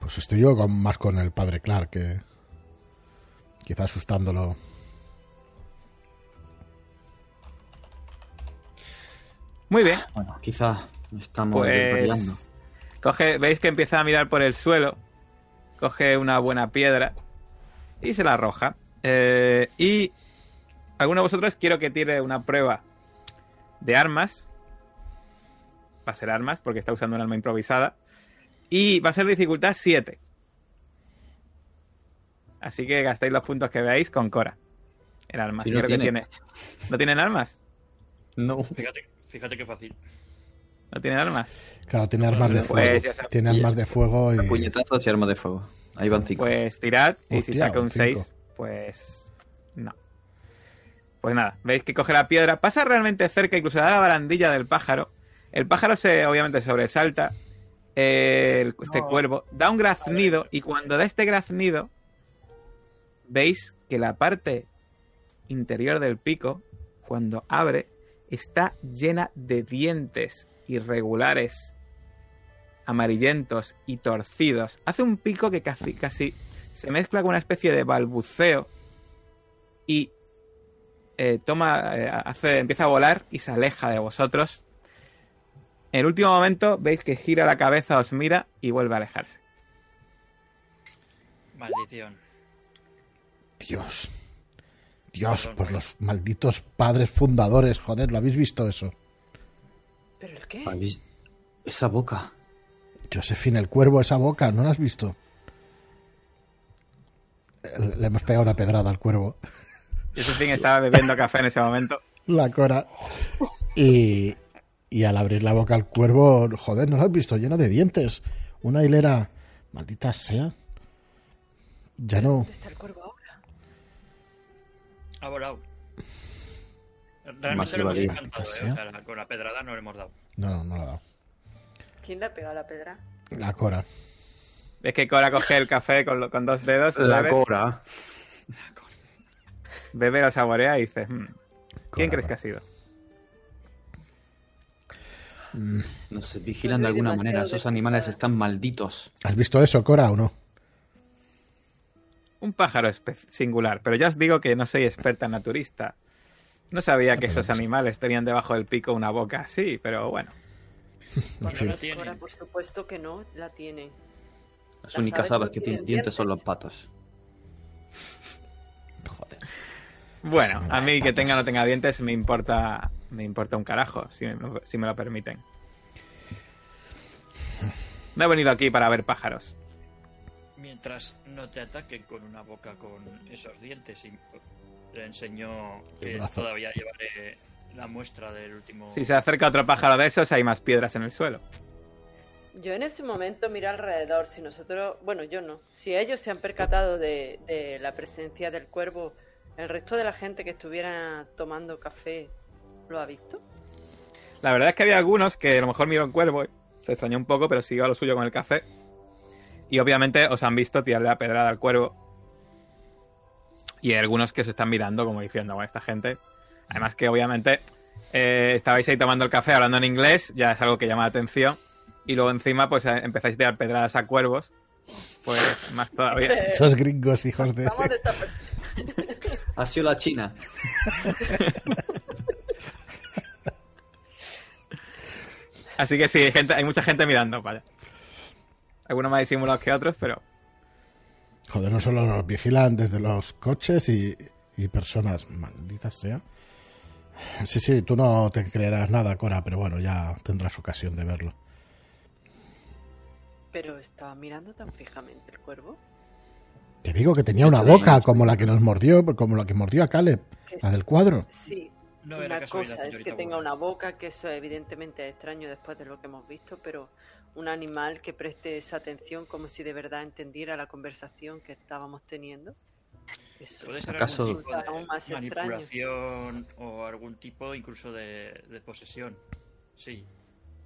Pues estoy yo con- más con el padre Clark que. Quizá asustándolo. Muy bien, Bueno, quizá estamos pues coge, veis que empieza a mirar por el suelo, coge una buena piedra y se la arroja. Eh, y alguno de vosotros quiero que tire una prueba de armas. Va a ser armas porque está usando un arma improvisada. Y va a ser dificultad 7. Así que gastáis los puntos que veáis con Cora. En armas. Sí, no Creo que tiene. tiene. ¿No tienen armas? No. Fíjate, fíjate qué fácil. ¿No tienen armas? Claro, tiene armas de Pues fuego. ya sabes. tiene armas de fuego y. Puñetazos y arma de fuego. Ahí van cinco. Pues tirad y si saca un un cinco. 6, pues no. Pues nada, veis que coge la piedra, pasa realmente cerca, incluso da la barandilla del pájaro. El pájaro se obviamente sobresalta, eh, el- este No. cuervo, da un graznido y cuando da este graznido, veis que la parte interior del pico, cuando abre, está llena de dientes irregulares, amarillentos y torcidos. Hace un pico que casi, casi se mezcla con una especie de balbuceo y eh, toma, eh, hace, empieza a volar y se aleja de vosotros. En el último momento veis que gira la cabeza, os mira y vuelve a alejarse. Maldición. Dios. Dios, Rey. los malditos padres fundadores, joder, ¿lo habéis visto eso? ¿Pero el qué? ¿Habéis- Esa boca. Josefina, el cuervo, esa boca, ¿no la has visto? Le hemos pegado una pedrada al cuervo. Josephine estaba bebiendo café en ese momento. La cora. Y, y al abrir la boca al cuervo, joder, ¿no lo has visto? Lleno de dientes. Una hilera, maldita sea. Ya no. ¿Dónde está el cuervo ahora? Ha volado. Más Realmente lo hemos encantado, ¿eh? O sea, con la pedrada no le hemos dado. No, no, no la ha dado. ¿Quién le ha pegado la pedra? La Cora. Ves que Cora coge el café con, lo- con dos dedos, La bebe, Cora. bebe, lo saborea y dice, "Hmm, ¿quién Cora, crees que ha sido? No sé, vigilan de alguna manera. Esos animales están malditos. ¿Has visto eso, Cora, o no? Un pájaro singular, pero ya os digo que no soy experta en naturista. No sabía que esos animales tenían debajo del pico una boca así, pero bueno. La. Cora, por supuesto que no, la tiene. Las Las únicas aves que tienen dientes son los patos. [LAUGHS] Joder. Bueno, a mí que tenga o no tenga dientes me importa, me importa un carajo, si me, si me lo permiten. No he venido aquí para ver pájaros. Mientras no te ataquen con una boca con esos dientes y le enseño El que todavía llevaré la muestra del último... Si se acerca otro pájaro de esos, hay más piedras en el suelo. Yo en ese momento miro alrededor. Si nosotros, bueno, yo no. Si ellos se han percatado de, de la presencia del cuervo, el resto de la gente que estuviera tomando café lo ha visto. La verdad es que había algunos que a lo mejor miró un cuervo, se extrañó un poco, pero siguió a lo suyo con el café. Y obviamente os han visto tirarle la pedrada al cuervo. Y hay algunos que se están mirando como diciendo, bueno, esta gente. Además que obviamente eh, estabais ahí tomando el café hablando en inglés, ya es algo que llama la atención. Y luego encima pues eh, empezáis a tirar pedradas a cuervos. Pues más todavía. [LAUGHS] Estos gringos, hijos de. Vamos Ha sido la China. Así que sí, hay, gente, hay mucha gente mirando, vaya. Algunos más disimulados que otros, pero Joder, no solo los vigilan desde los coches y, y personas, malditas sea. Sí, sí, tú no te creerás nada, Cora, pero bueno, ya tendrás ocasión de verlo. Pero estaba mirando tan fijamente el cuervo. Te digo que tenía una boca como la que nos mordió, como la que mordió a Caleb, la del cuadro. Sí, No era una cosa es que Warren. una boca, que eso evidentemente es extraño después de lo que hemos visto, pero un animal que preste esa atención como si de verdad entendiera la conversación que estábamos teniendo. Eso Puede ser ¿Acaso- algún tipo Aún más de extraño. manipulación o algún tipo incluso de, de posesión. Sí.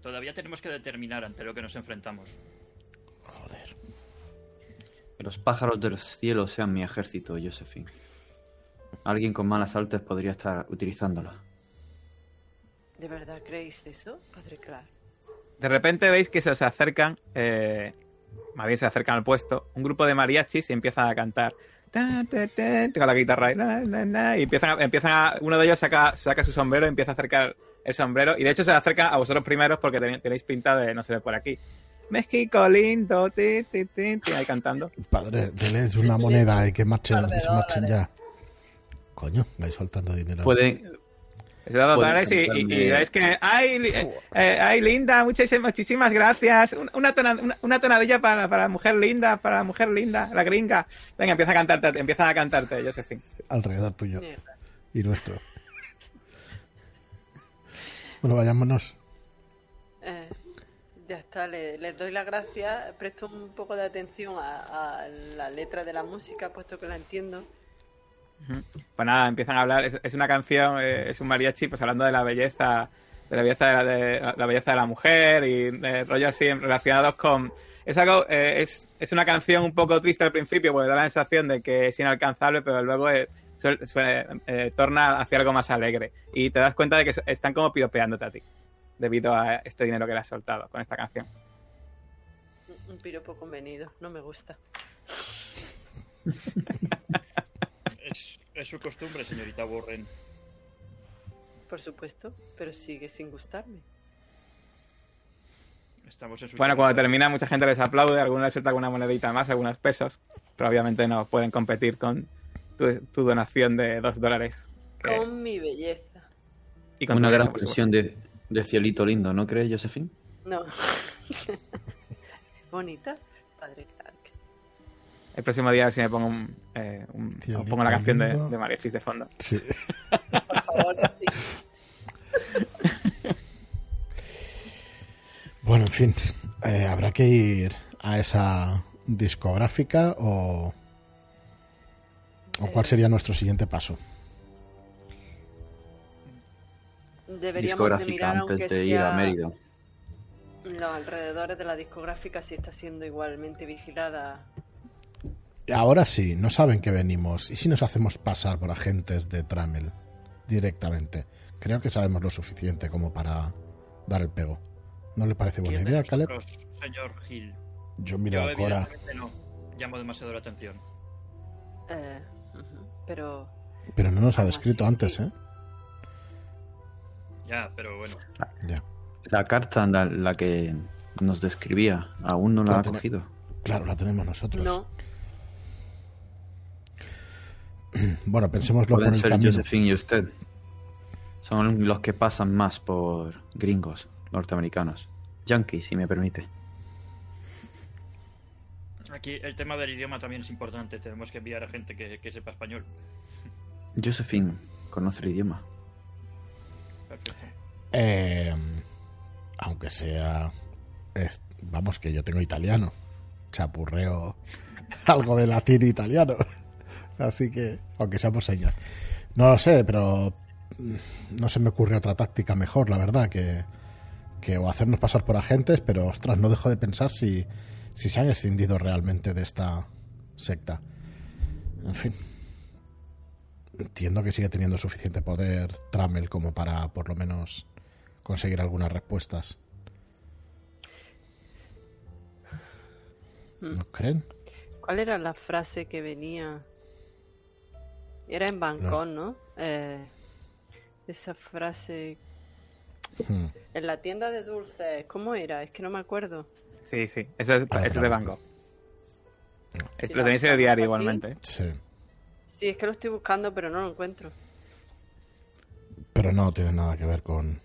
Todavía tenemos que determinar ante lo que nos enfrentamos. Joder. Que los pájaros del cielo sean mi ejército, Josephine. Alguien con malas artes podría estar utilizándola. ¿De verdad creéis eso, Padre Clark? De repente veis que se os acercan, eh, más bien se acercan al puesto, un grupo de mariachis y empiezan a cantar. Ta, ta, ta, con la guitarra ahí, na, na, na, y empiezan a, empiezan a- uno de ellos saca, saca su sombrero y empieza a acercar el sombrero y de hecho se acerca a vosotros primeros porque ten- tenéis pinta de no se ve por aquí México lindo ti, ti, ti, ti, ahí cantando Padre, denles una moneda y que marchen, marchen ya. Coño, vais soltando dinero. Puede, Y, y- y veis que ay, eh, eh, ay linda muchísimas, muchísimas gracias Un- una, tona- una, una tonadilla para, para la mujer linda para la mujer linda la gringa venga empieza a cantarte empiezan a cantarte Josephine Alrededor tuyo y nuestro. Bueno, vayámonos. Eh, ya está, le- les doy las gracias. Presto un poco de atención a, a la letra de la música, puesto que la entiendo. Pues nada, empiezan a hablar. Es, es una canción, eh, es un mariachi, pues hablando de la belleza, de la belleza de la, de la belleza de la mujer y eh, rollos así relacionados con. Es algo, eh, es, es una canción un poco triste al principio, porque da la sensación de que es inalcanzable, pero luego eh, suele- eh, torna hacia algo más alegre. Y te das cuenta de que están como piropeándote a ti, debido a este dinero que le has soltado con esta canción. Un- Un piropo convenido, no me gusta. [LAUGHS] Es, su costumbre, señorita Warren. Por supuesto, pero sigue sin gustarme. Estamos en su Bueno, cuando termina, mucha gente les aplaude, algunos les suelta alguna monedita más, algunos pesos, pero obviamente no pueden competir con tu, tu donación de dos dólares. que- Con mi belleza. y con una gran pensión de, de cielito lindo, ¿no crees, Josephine? No. [LAUGHS] Bonita, Padre Clark. El próximo día a ver si me pongo, un, eh, un- Cielito os pongo la canción de, de de fondo. Sí. Por favor, sí. Bueno, en fin. Eh, ¿Habrá que ir a esa discográfica o, o cuál sería nuestro siguiente paso? Deberíamos de Discográfica mirar antes aunque de ir a sea Mérida. los alrededores de la discográfica si está siendo igualmente vigilada. Ahora sí, no saben que venimos. ¿Y si nos hacemos pasar por agentes de Tramel directamente? Creo que sabemos lo suficiente como para dar el pego. ¿No le parece buena ¿Quién de idea, Caleb? nosotros, señor Hill? Yo miro Yo a Cora. no. Llamo demasiado la atención. Eh, pero Pero no nos ha descrito antes, sí. ¿eh? Ya, pero bueno. Ya. La carta, la, la que nos describía, aún no la La ha cogido. Claro, la tenemos nosotros. no. [CLEARS THROAT] Bueno, pensémoslo por el ser camino. Josephine y usted. Son los que pasan más por gringos norteamericanos. Yankees, si me permite. Aquí el tema del idioma también es importante. Tenemos que enviar a gente que, que sepa español. Josephine conoce el idioma. Perfecto. Eh, aunque sea. es- vamos, que yo tengo italiano. Chapurreo [LAUGHS] algo de latín e italiano. Así que, aunque sea por señas. No lo sé, pero mm, no se me ocurre otra táctica mejor, la verdad, que, que o hacernos pasar por agentes, pero ostras, no dejo de pensar si, si se han escindido realmente de esta secta. En fin. Entiendo que sigue teniendo suficiente poder Trammel como para por lo menos conseguir algunas respuestas. ¿No creen? ¿Cuál era la frase que venía? Era en Bangkok, ¿no? Eh, esa frase Hmm. en la tienda de dulces, ¿cómo era? Es que no me acuerdo. Sí, sí. Eso es, Ah, eso es de la lo tenéis en el diario aquí. igualmente. Sí. Sí, es que lo estoy buscando, pero no lo encuentro. Pero no tiene nada que ver con,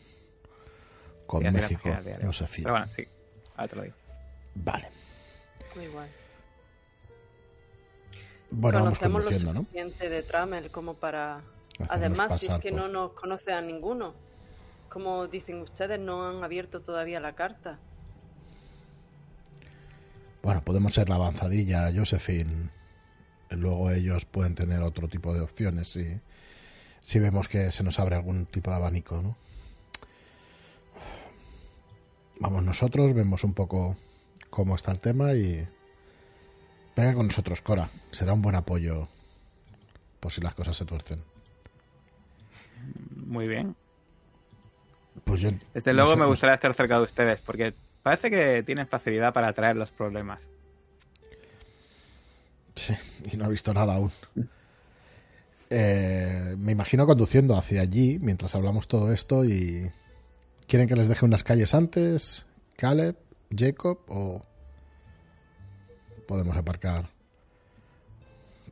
con México. Josefina. Pero bueno, sí. Ahora te lo digo. Vale. Muy igual. Bueno, vamos Conocemos lo conduciendo, ¿no? suficiente de Trammel como para... Hacernos Además, si es que por- no nos conoce a ninguno. Como dicen ustedes, no han abierto todavía la carta. Bueno, podemos ser la avanzadilla, Josephine. Luego ellos pueden tener otro tipo de opciones si, si vemos que se nos abre algún tipo de abanico, ¿no? Vamos nosotros, vemos un poco cómo está el tema y... Venga con nosotros, Cora. Será un buen apoyo por si las cosas se tuercen. Muy bien. Pues yo... Desde no luego sé, me no gustaría estar cerca de ustedes, porque parece que tienen facilidad para atraer los problemas. Sí, y no he visto nada aún. Eh, me imagino conduciendo hacia allí mientras hablamos todo esto y... ¿Quieren que les deje unas calles antes? ¿Caleb? ¿Jacob? ¿O podemos aparcar?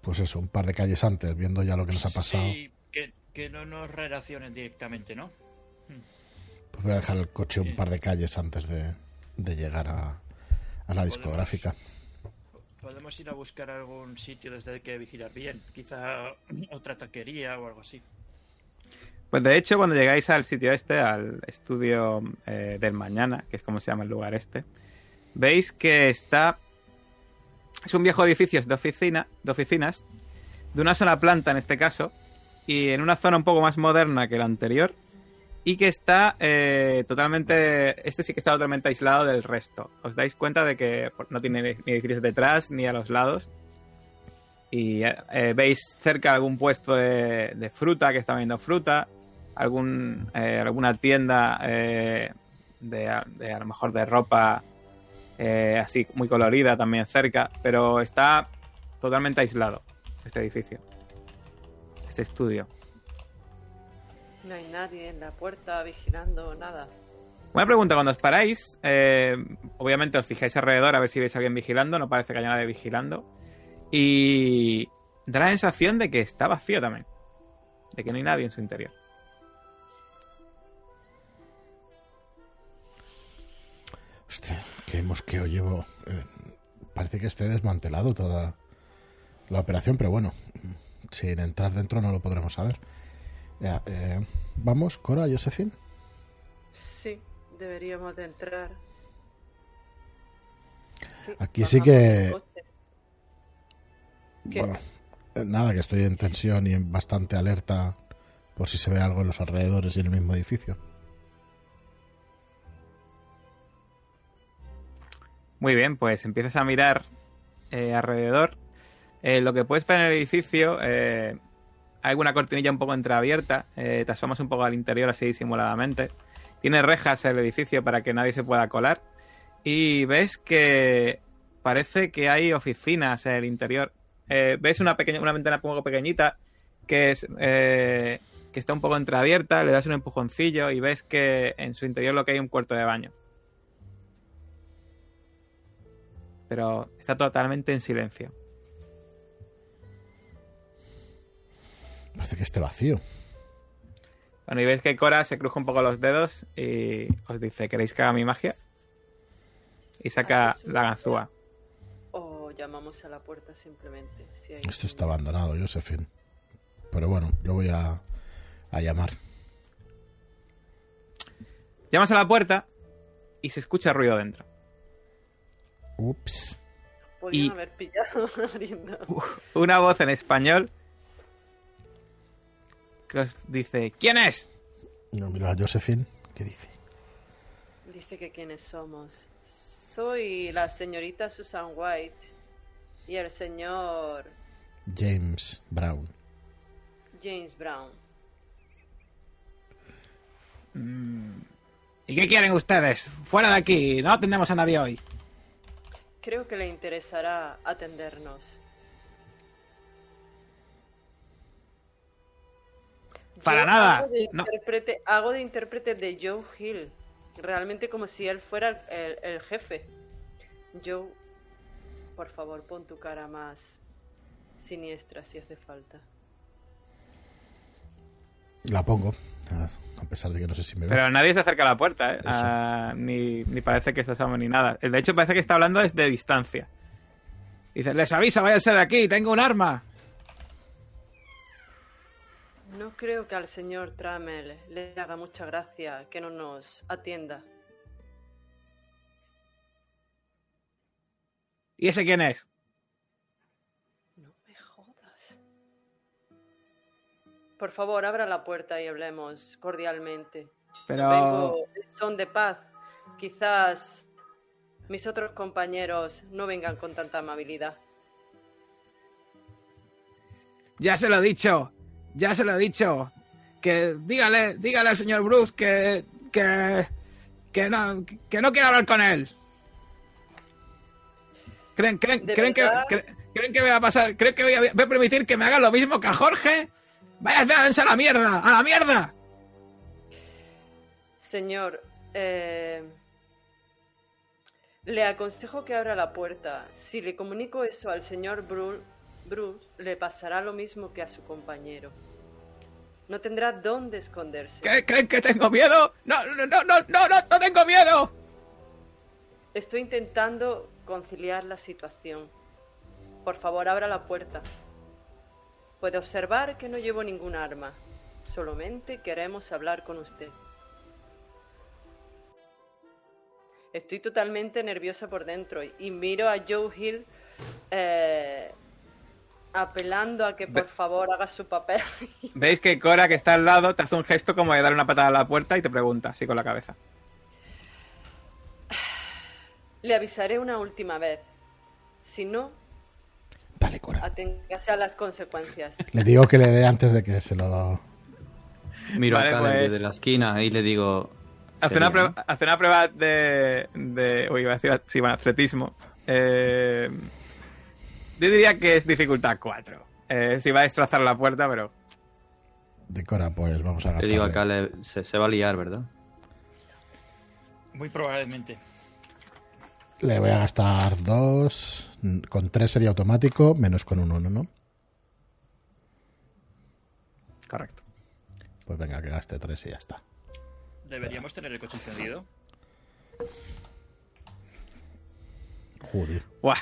Pues eso, un par de calles antes, viendo ya lo que nos ha pasado. Sí, que, que no nos relacionen directamente, ¿no? Pues voy a dejar el coche un par de calles antes de, de llegar a, a la discográfica. Podemos ir a buscar algún sitio desde el que vigilar bien. Quizá otra taquería o algo así. Pues de hecho, cuando llegáis al sitio este, al estudio eh, del mañana, que es como se llama el lugar este, veis que está. Es un viejo edificio de, oficina, de oficinas, de una sola planta en este caso, y en una zona un poco más moderna que la anterior, y que está eh, totalmente. Este sí que está totalmente aislado del resto. Os dais cuenta de que pues, no tiene ni edificios detrás ni a los lados. Y eh, eh, veis cerca algún puesto de, de fruta que está vendiendo fruta, algún, alguna tienda de, de a lo mejor de ropa eh, así muy colorida también cerca, pero está totalmente aislado este edificio, este estudio. No hay nadie en la puerta vigilando nada. Una pregunta, cuando os paráis, eh, obviamente os fijáis alrededor a ver si veis a alguien vigilando, no parece que haya nadie vigilando. Y da la sensación de que está vacío también, de que no hay nadie en su interior. Hostia, qué mosqueo llevo. Eh, parece que esté desmantelado toda la operación, pero bueno, sin entrar dentro no lo podremos saber. Ya, eh, Vamos, Cora, Josephine. Sí, deberíamos de entrar. Sí, Aquí sí que-. Bueno, eh, nada, que estoy en tensión y en bastante alerta por si se ve algo en los alrededores y en el mismo edificio. Muy bien, pues empiezas a mirar eh, alrededor. Eh, lo que puedes ver en el edificio, eh, hay alguna cortinilla un poco entreabierta. eh, te asomas un poco al interior así disimuladamente. Tiene rejas el edificio para que nadie se pueda colar. Y ves que parece que hay oficinas en el interior. Ves una pequeña, una ventana un poco pequeñita que es que está un poco entreabierta. Le das un empujoncillo y ves que en su interior lo que hay es un cuarto de baño. Pero está totalmente en silencio. Parece que esté vacío. Bueno, y veis que Cora se cruja un poco los dedos y os dice, ¿queréis que haga mi magia? Y saca Ah, la ganzúa. O llamamos a la puerta simplemente. si hay Esto está abandonado, Josephine. Pero bueno, lo voy a, a llamar. Llamas a la puerta y se escucha ruido dentro. Ups. Podrían y- haber pillado. [LAUGHS] Una voz en español que os dice, ¿quién es? No miro a Josephine. ¿Qué dice? Dice que quiénes somos. Soy la señorita Susan White y el señor James Brown. James Brown. ¿Y qué quieren ustedes? Fuera de aquí, no atendemos a nadie hoy. Creo que le interesará atendernos. Para Yo nada, Hago de, no. intérprete, hago de intérprete de Joe Hill. Realmente como si él fuera el, el jefe. Joe, por favor, pon tu cara más siniestra si hace falta. La pongo. A pesar de que no sé si me ve. Pero nadie se acerca a la puerta, ¿eh? Ah, ni, ni parece que se asome ni nada. De hecho, parece que está hablando desde distancia. Dice, les aviso, váyanse de aquí, tengo un arma. No creo que al señor Trammell le haga mucha gracia que no nos atienda. ¿Y ese quién es? Por favor, abra la puerta y hablemos cordialmente. Pero... Vengo en son de paz. Quizás mis otros compañeros no vengan con tanta amabilidad. Ya se lo he dicho, ya se lo he dicho. Que dígale, dígale al señor Bruce que, que, que no, que no quiero hablar con él. ¿Creen, creen, ¿De creen, que, creen que va a pasar? ¿Creen que voy a, voy a permitir que me hagan lo mismo que a Jorge? ¡Váyanse a la mierda! ¡A la mierda! Señor, eh, le aconsejo que abra la puerta. Si le comunico eso al señor Bru- Bruce, le pasará lo mismo que a su compañero. No tendrá dónde esconderse. ¿Qué, ¿Creen que tengo miedo? No, no, no, no, no, no, no tengo miedo. Estoy intentando conciliar la situación. Por favor, abra la puerta. Puede observar que no llevo ningún arma. Solamente queremos hablar con usted. Estoy totalmente nerviosa por dentro y- miro a Joe Hill eh, apelando a que por favor haga su papel. [LAUGHS] Veis que Cora, que está al lado, te hace un gesto como de dar una patada a la puerta y te pregunta, así con la cabeza. [SIGHS] Le avisaré una última vez. Si no, Vale, Cora. aténgase a las consecuencias. Le digo que le dé antes de que se lo... Miro Vale, a Caleb pues- desde la esquina y le digo... Hace una, "Seria, prueba, hace una prueba de, de. Uy, iba a decir sí, bueno, atletismo. Eh, yo diría que es dificultad 4. Eh, si va a destrozar la puerta, pero. De Cora, pues vamos a ¿no?". gastar. Le digo a Caleb, se, se va a liar, ¿verdad? Muy probablemente. Le voy a gastar dos. Con tres sería automático, menos con un uno, ¿no? Correcto. Pues venga, que gaste tres y ya está. ¿Deberíamos tener el coche encendido? Joder. Buah.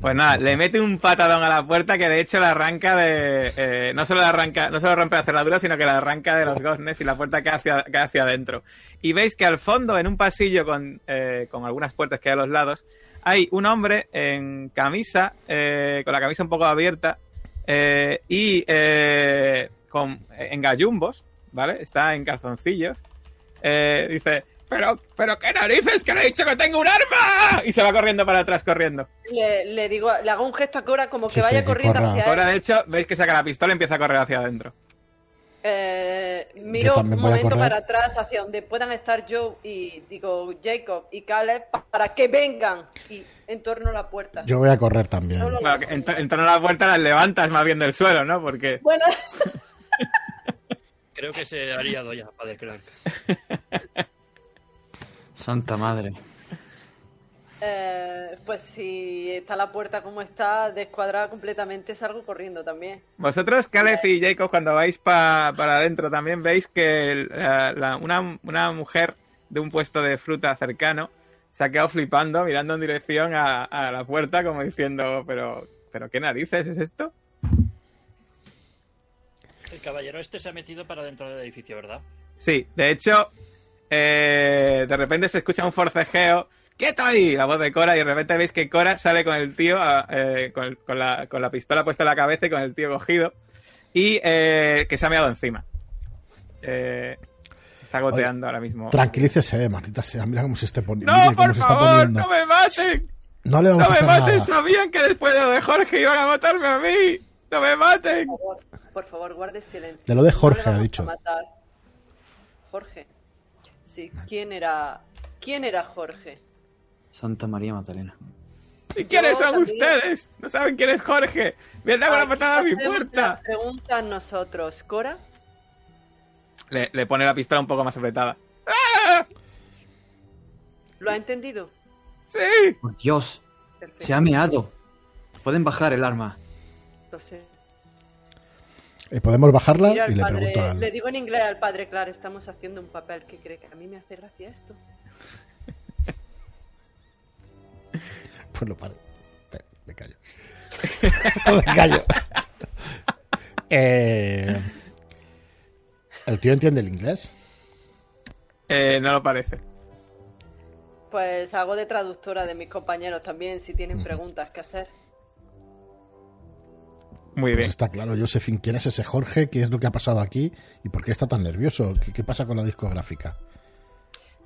Pues nada, le mete un patadón a la puerta que de hecho la arranca de. eh, no solo la arranca, no solo rompe la cerradura, sino que la arranca de los goznes y la puerta cae hacia, cae hacia adentro. Y veis que al fondo, en un pasillo con, eh, con algunas puertas que hay a los lados, hay un hombre en camisa, eh, con la camisa un poco abierta, y con, en gallumbos, ¿vale? Está en calzoncillos. Dice. Pero, pero qué narices, que le he dicho que tengo un arma. Y se va corriendo para atrás, corriendo. Le, le digo, le hago un gesto a Cora como que Sí, vaya que corriendo corra. hacia. Ahora, de hecho, veis que saca la pistola y empieza a correr hacia adentro. Eh, miro un momento para atrás hacia donde puedan estar Joe y digo Jacob y Caleb pa- para que vengan y en torno a la puerta. Yo voy a correr también. Que en, to- en torno a la puerta las levantas más bien del suelo, ¿no? Porque. Bueno, [LAUGHS] Creo que se haría doya, padre Clark. [LAUGHS] Santa madre. eh, pues si está la puerta como está, descuadrada completamente, salgo corriendo también. Vosotros, Caleb y Jacob, cuando vais pa- para adentro también veis que el- la- la- una, una mujer de un puesto de fruta cercano se ha quedado flipando, mirando en dirección a, a la puerta, como diciendo, pero, pero qué narices es esto. El caballero este se ha metido para dentro del edificio, ¿verdad? Sí, de hecho, eh, de repente se escucha un forcejeo. ¡Quieto ahí! La voz de Cora y de repente veis que Cora sale con el tío, eh, con, con la, con la pistola puesta en la cabeza y con el tío cogido. Y eh, que se ha meado encima. Eh, está goteando ahora mismo. Tranquilícese, maldita sea. Mira cómo se, esté poni- ¡No, cómo por se está favor! poniendo. ¡No me maten! No le vamos ¡No a me hacer maten! nada. Sabían que después de lo de Jorge iban a matarme a mí. ¡No me maten! Por favor, por favor, guarde silencio. De lo de Jorge, ha dicho. Jorge. Sí, ¿quién era? ¿Quién era Jorge? Santa María Magdalena. ¿Y quiénes son también. ustedes? No saben quién es Jorge. ¡Me da una Aquí patada a mi puerta! Las preguntas nosotros. ¿Cora? Le, le pone la pistola un poco más apretada. ¿Lo ha entendido? ¡Sí! Por Dios, Perfecto. se ha meado. Pueden bajar el arma. Lo sé. Eh, Podemos bajarla y le padre- pregunto al... le digo en inglés al padre, claro, estamos haciendo un papel que cree que a mí me hace gracia esto. [LAUGHS] Pues lo paro. Me callo. [LAUGHS] me callo. [LAUGHS] Eh, ¿El tío entiende el inglés? Eh, no lo parece. Pues hago de traductora de mis compañeros también, si tienen preguntas que hacer. Muy Pues bien. está claro, Josephine, ¿quién es ese Jorge? ¿Qué es lo que ha pasado aquí? ¿Y por qué está tan nervioso? ¿Qué, qué pasa con la discográfica?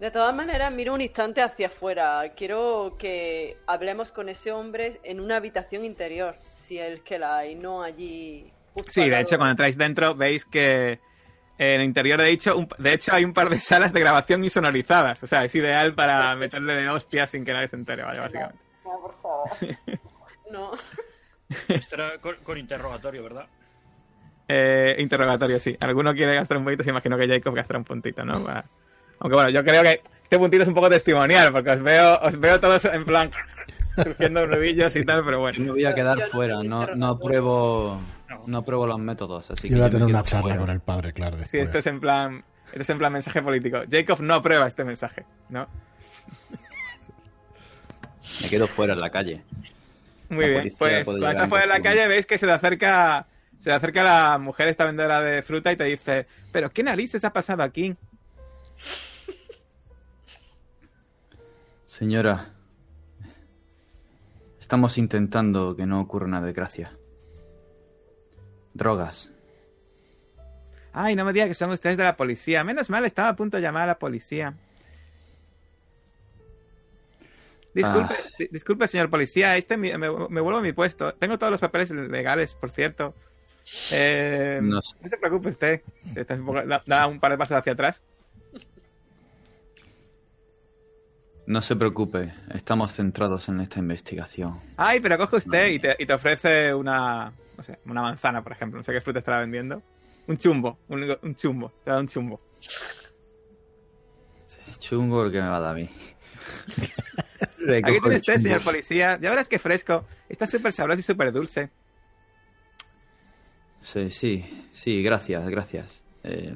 De todas maneras, miro un instante hacia afuera. Quiero que hablemos con ese hombre en una habitación interior, si es que la hay, no allí. Sí, de hecho, cuando entráis dentro veis que en el interior, de hecho, un- de hecho hay un par de salas de grabación insonorizadas. O sea, es ideal para meterle de hostias sin que nadie se entere, vaya, básicamente. No, por favor. [LAUGHS] No. Esto era con, con interrogatorio, ¿verdad? Eh, interrogatorio, sí. ¿Alguno quiere gastar un puntito? Se imagino que Jacob gastará un puntito, ¿no? Aunque bueno, yo creo que este puntito es un poco testimonial, porque os veo, os veo todos en plan surgiendo nudillos y tal, pero Yo bueno. me voy a Yo- quedar yo no fuera. No, no interrogatorio. pruebo No. no pruebo los métodos. Así Yo que voy a yo tener una charla fuera. con el padre, claro, Sí, después. esto es en plan, esto es en plan mensaje político. Jacob no aprueba este mensaje, ¿no? Me quedo fuera en la calle. Muy La bien, pues cuando estás fuera de la calle veis que se acerca se te acerca la mujer esta vendedora de fruta y te dice, pero qué narices ha pasado aquí. Señora, estamos intentando que no ocurra una desgracia. Drogas. Ay, no me diga que son ustedes de la policía. Menos mal, estaba a punto de llamar a la policía. Disculpe, Ah. di- disculpe, señor policía, este me, me vuelvo a mi puesto. Tengo todos los papeles legales, por cierto. Eh, No se preocupe usted. Da, da un par de pasos hacia atrás. No se preocupe, estamos centrados en esta investigación. Ay, pero coge usted y te, y te ofrece una, no sé, una manzana, por ejemplo. No sé qué fruta estará vendiendo. Un chumbo, un, un chumbo. Te da un chumbo. Chungo el que me va a dar a mí. [LAUGHS] Aquí tiene usted, chumbo. señor policía. Ya verás qué fresco. Está súper sabroso y súper dulce. Sí, sí, sí, gracias, gracias. Eh,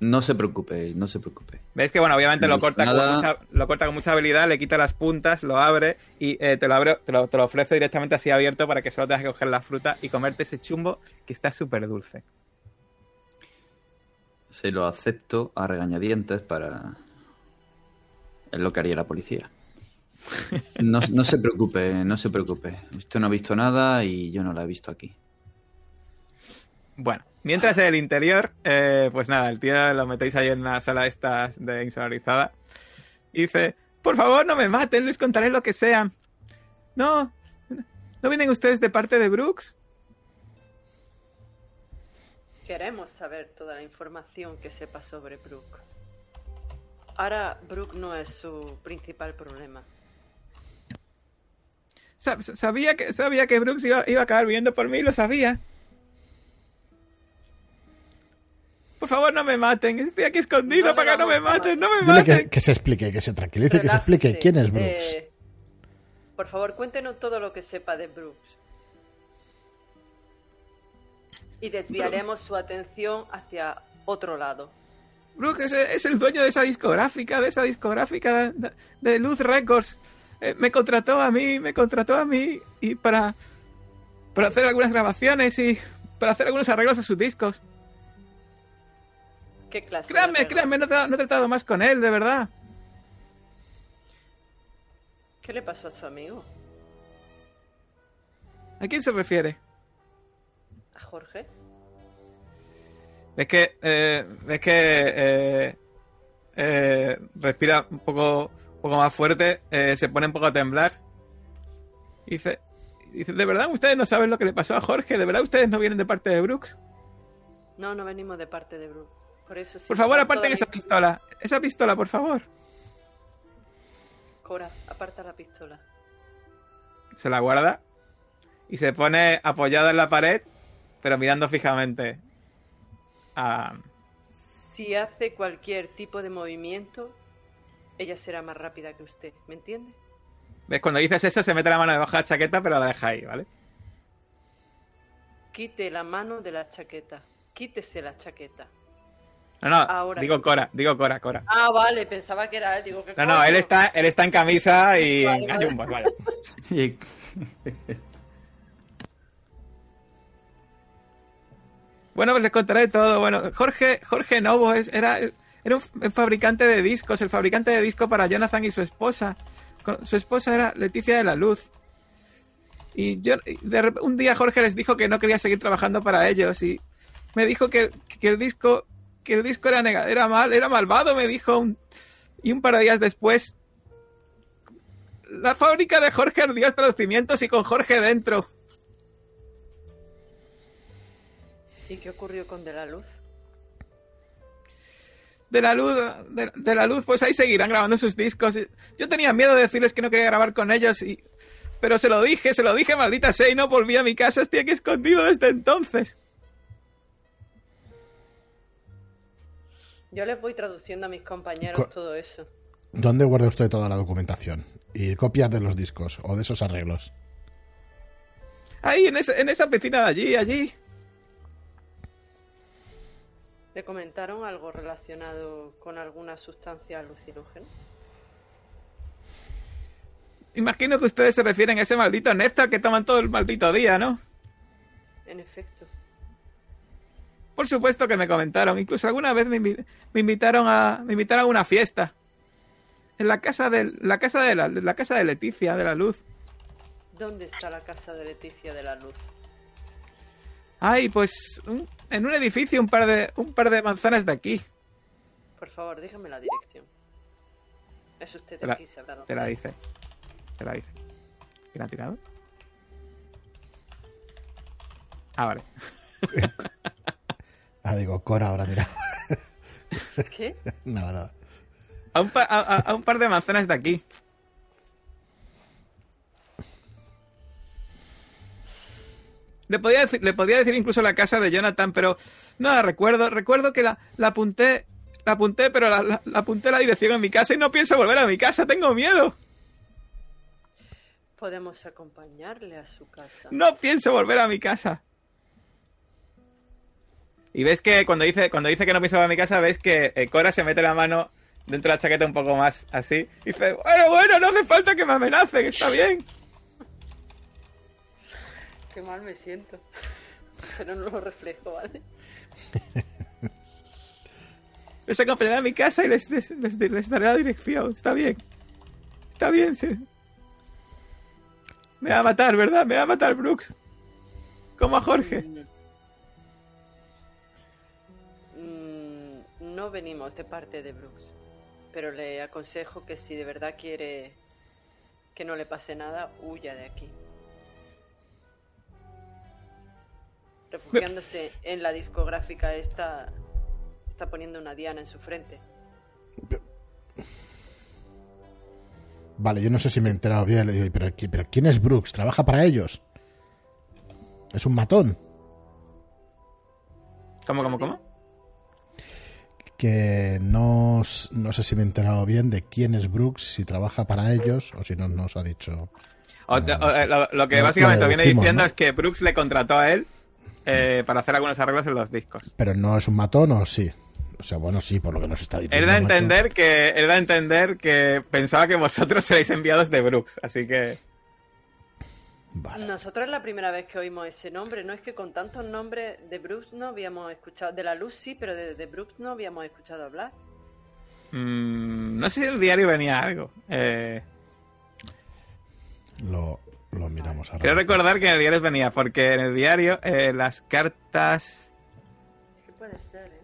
No se preocupe, no se preocupe. Veis que, bueno, obviamente No lo corta, nada. con mucha, lo corta con mucha habilidad, le quita las puntas, lo abre y eh, te, lo abre, te, lo, te lo ofrece directamente así abierto para que solo tengas que coger la fruta y comerte ese chumbo que está súper dulce. Se lo acepto a regañadientes para... Es lo que haría la policía. [LAUGHS] No, no se preocupe, no se preocupe. Usted no ha visto nada y yo no la he visto aquí. Bueno, mientras en el interior, eh, pues nada, el tío lo metéis ahí en una sala esta de insonorizada y dice, por favor no me maten, les contaré lo que sea. No, ¿no vienen ustedes de parte de Brooks? Queremos saber toda la información que sepa sobre Brooke. Ahora, Brooke no es su principal problema. Sa- sa- sabía que, sabía que Brooks iba, iba a acabar viendo por mí, lo sabía. Por favor, no me maten. Estoy aquí escondido No para que no me maten. No me Dile maten. que se explique, que se tranquilice, que se explique quién es Brooks. Eh, por favor, cuéntenos todo lo que sepa de Brooks. Y desviaremos su atención hacia otro lado. Brooks es, es el dueño de esa discográfica, de esa discográfica de, de Luz Records. Eh, me contrató a mí, me contrató a mí y para, para hacer algunas grabaciones y para hacer algunos arreglos a sus discos. ¿Qué clase? Créanme, créanme, no, no he tratado más con él, de verdad. ¿Qué le pasó a su amigo? ¿A quién se refiere? ¿A Jorge? Es que, eh, es que eh, eh, respira un poco, un poco más fuerte, eh, se pone un poco a temblar. Y dice, dice, ¿de verdad ustedes no saben lo que le pasó a Jorge? ¿De verdad ustedes no vienen de parte de Brooks? No, no venimos de parte de Brooke. Por eso. Por favor, aparten esa pistola. Esa pistola, por favor. Cora, aparta la pistola. Se la guarda y se pone apoyada en la pared, pero mirando fijamente a... Si hace cualquier tipo de movimiento, ella será más rápida que usted. ¿Me entiende? ¿Ves? Cuando dices eso se mete la mano debajo de la chaqueta, pero la deja ahí, ¿vale? Quite la mano de la chaqueta. Quítese la chaqueta. No, no, Ahora. digo Cora, digo Cora, Cora. Ah, vale, pensaba que era él. Digo, ¿qué No, no, él está, él está en camisa y Vale, en vale. gallumbos, vaya. [LAUGHS] [LAUGHS] Y- Bueno, pues les contaré todo. Bueno, Jorge, Jorge Novo era, era un fabricante de discos, el fabricante de disco para Jonathan y su esposa. Su esposa era Leticia de la Luz. Y yo, un día Jorge les dijo que no quería seguir trabajando para ellos y me dijo que, que el disco, que el disco era, nega- era mal, era malvado, me dijo. y un par de días después, la fábrica de Jorge ardió hasta los cimientos y con Jorge dentro. ¿Y qué ocurrió con De la Luz? de la luz, de, de la luz, pues ahí seguirán grabando sus discos. Yo tenía miedo de decirles que no quería grabar con ellos y pero se lo dije, se lo dije, maldita sea, y no volví a mi casa, estoy aquí escondido desde entonces. Yo les voy traduciendo a mis compañeros Co- todo eso. ¿Dónde guarda usted toda la documentación? Y copias de los discos o de esos arreglos. Ahí en esa, en esa piscina de allí, allí. ¿Le comentaron algo relacionado con alguna sustancia alucinógena? Imagino que ustedes se refieren a ese maldito néctar que toman todo el maldito día, ¿no? En efecto. Por supuesto que me comentaron. Incluso alguna vez me, invi- me invitaron a me invitaron a una fiesta en la casa de la casa de la, la casa de Leticia de la Luz. ¿Dónde está la casa de Leticia de la Luz? Ay, pues un- en un edificio un par de un par de manzanas de aquí. Por favor, déjame la dirección. Es usted Te de la- aquí, sabrá dónde. Te la dice. Te la dice. ¿Quién ha tirado? Ah, vale. [LAUGHS] Ah, digo, Cora ahora dirá. ¿Qué? [LAUGHS] nada, nada. A un par de manzanas de aquí. Le podía, decir, le podía decir incluso la casa de Jonathan, pero no la recuerdo. Recuerdo que la, la apunté, la apunté, pero la, la- la apunté la dirección en mi casa y no pienso volver a mi casa. Tengo miedo. Podemos acompañarle a su casa. No pienso volver a mi casa. Y ves que cuando dice, cuando dice que no pisaba mi casa, ves que eh, Cora se mete la mano dentro de la chaqueta un poco más así. Y dice, bueno, bueno, no hace falta que me amenacen, está bien. Qué mal me siento. [LAUGHS] Pero no lo reflejo, ¿vale? Les acompañaré a mi casa y les, les, les- les daré la dirección, está bien. Está bien, sí. Me va a matar, ¿verdad? Me va a matar Brooks. Como a Jorge. Mm, no venimos de parte de Brooks. Pero le aconsejo que si de verdad quiere que no le pase nada, huya de aquí. Refugiándose en la discográfica esta, está poniendo una diana en su frente. Vale, yo no sé si me he enterado bien. le digo, ¿Pero, qui- pero quién es Brooks? ¿Trabaja para ellos? ¿Es un matón? ¿Cómo, cómo, cómo? Que no, no sé si me he enterado bien de quién es Brooks, si trabaja para ellos o si no nos ha dicho. O- o- eh, lo, lo que básicamente lo viene diciendo ¿no? es que Brooks le contrató a él eh, para hacer algunos arreglos en los discos. Pero no es un matón o sí. O sea, bueno, sí, por lo que nos está diciendo. Él da a macho. entender que él da a entender que pensaba que vosotros [LAUGHS] seréis enviados de Brooks, así que Vale. Nosotros es la primera vez que oímos ese nombre, no es que con tantos nombres de Brooks no habíamos escuchado, de la luz sí, pero de, de Brooks no habíamos escuchado hablar. mm, no sé si en el diario venía algo. Eh, Lo, lo miramos ahora. Quiero recordar que en el diario venía, porque en el diario eh, las cartas... ¿Qué puede ser, eh?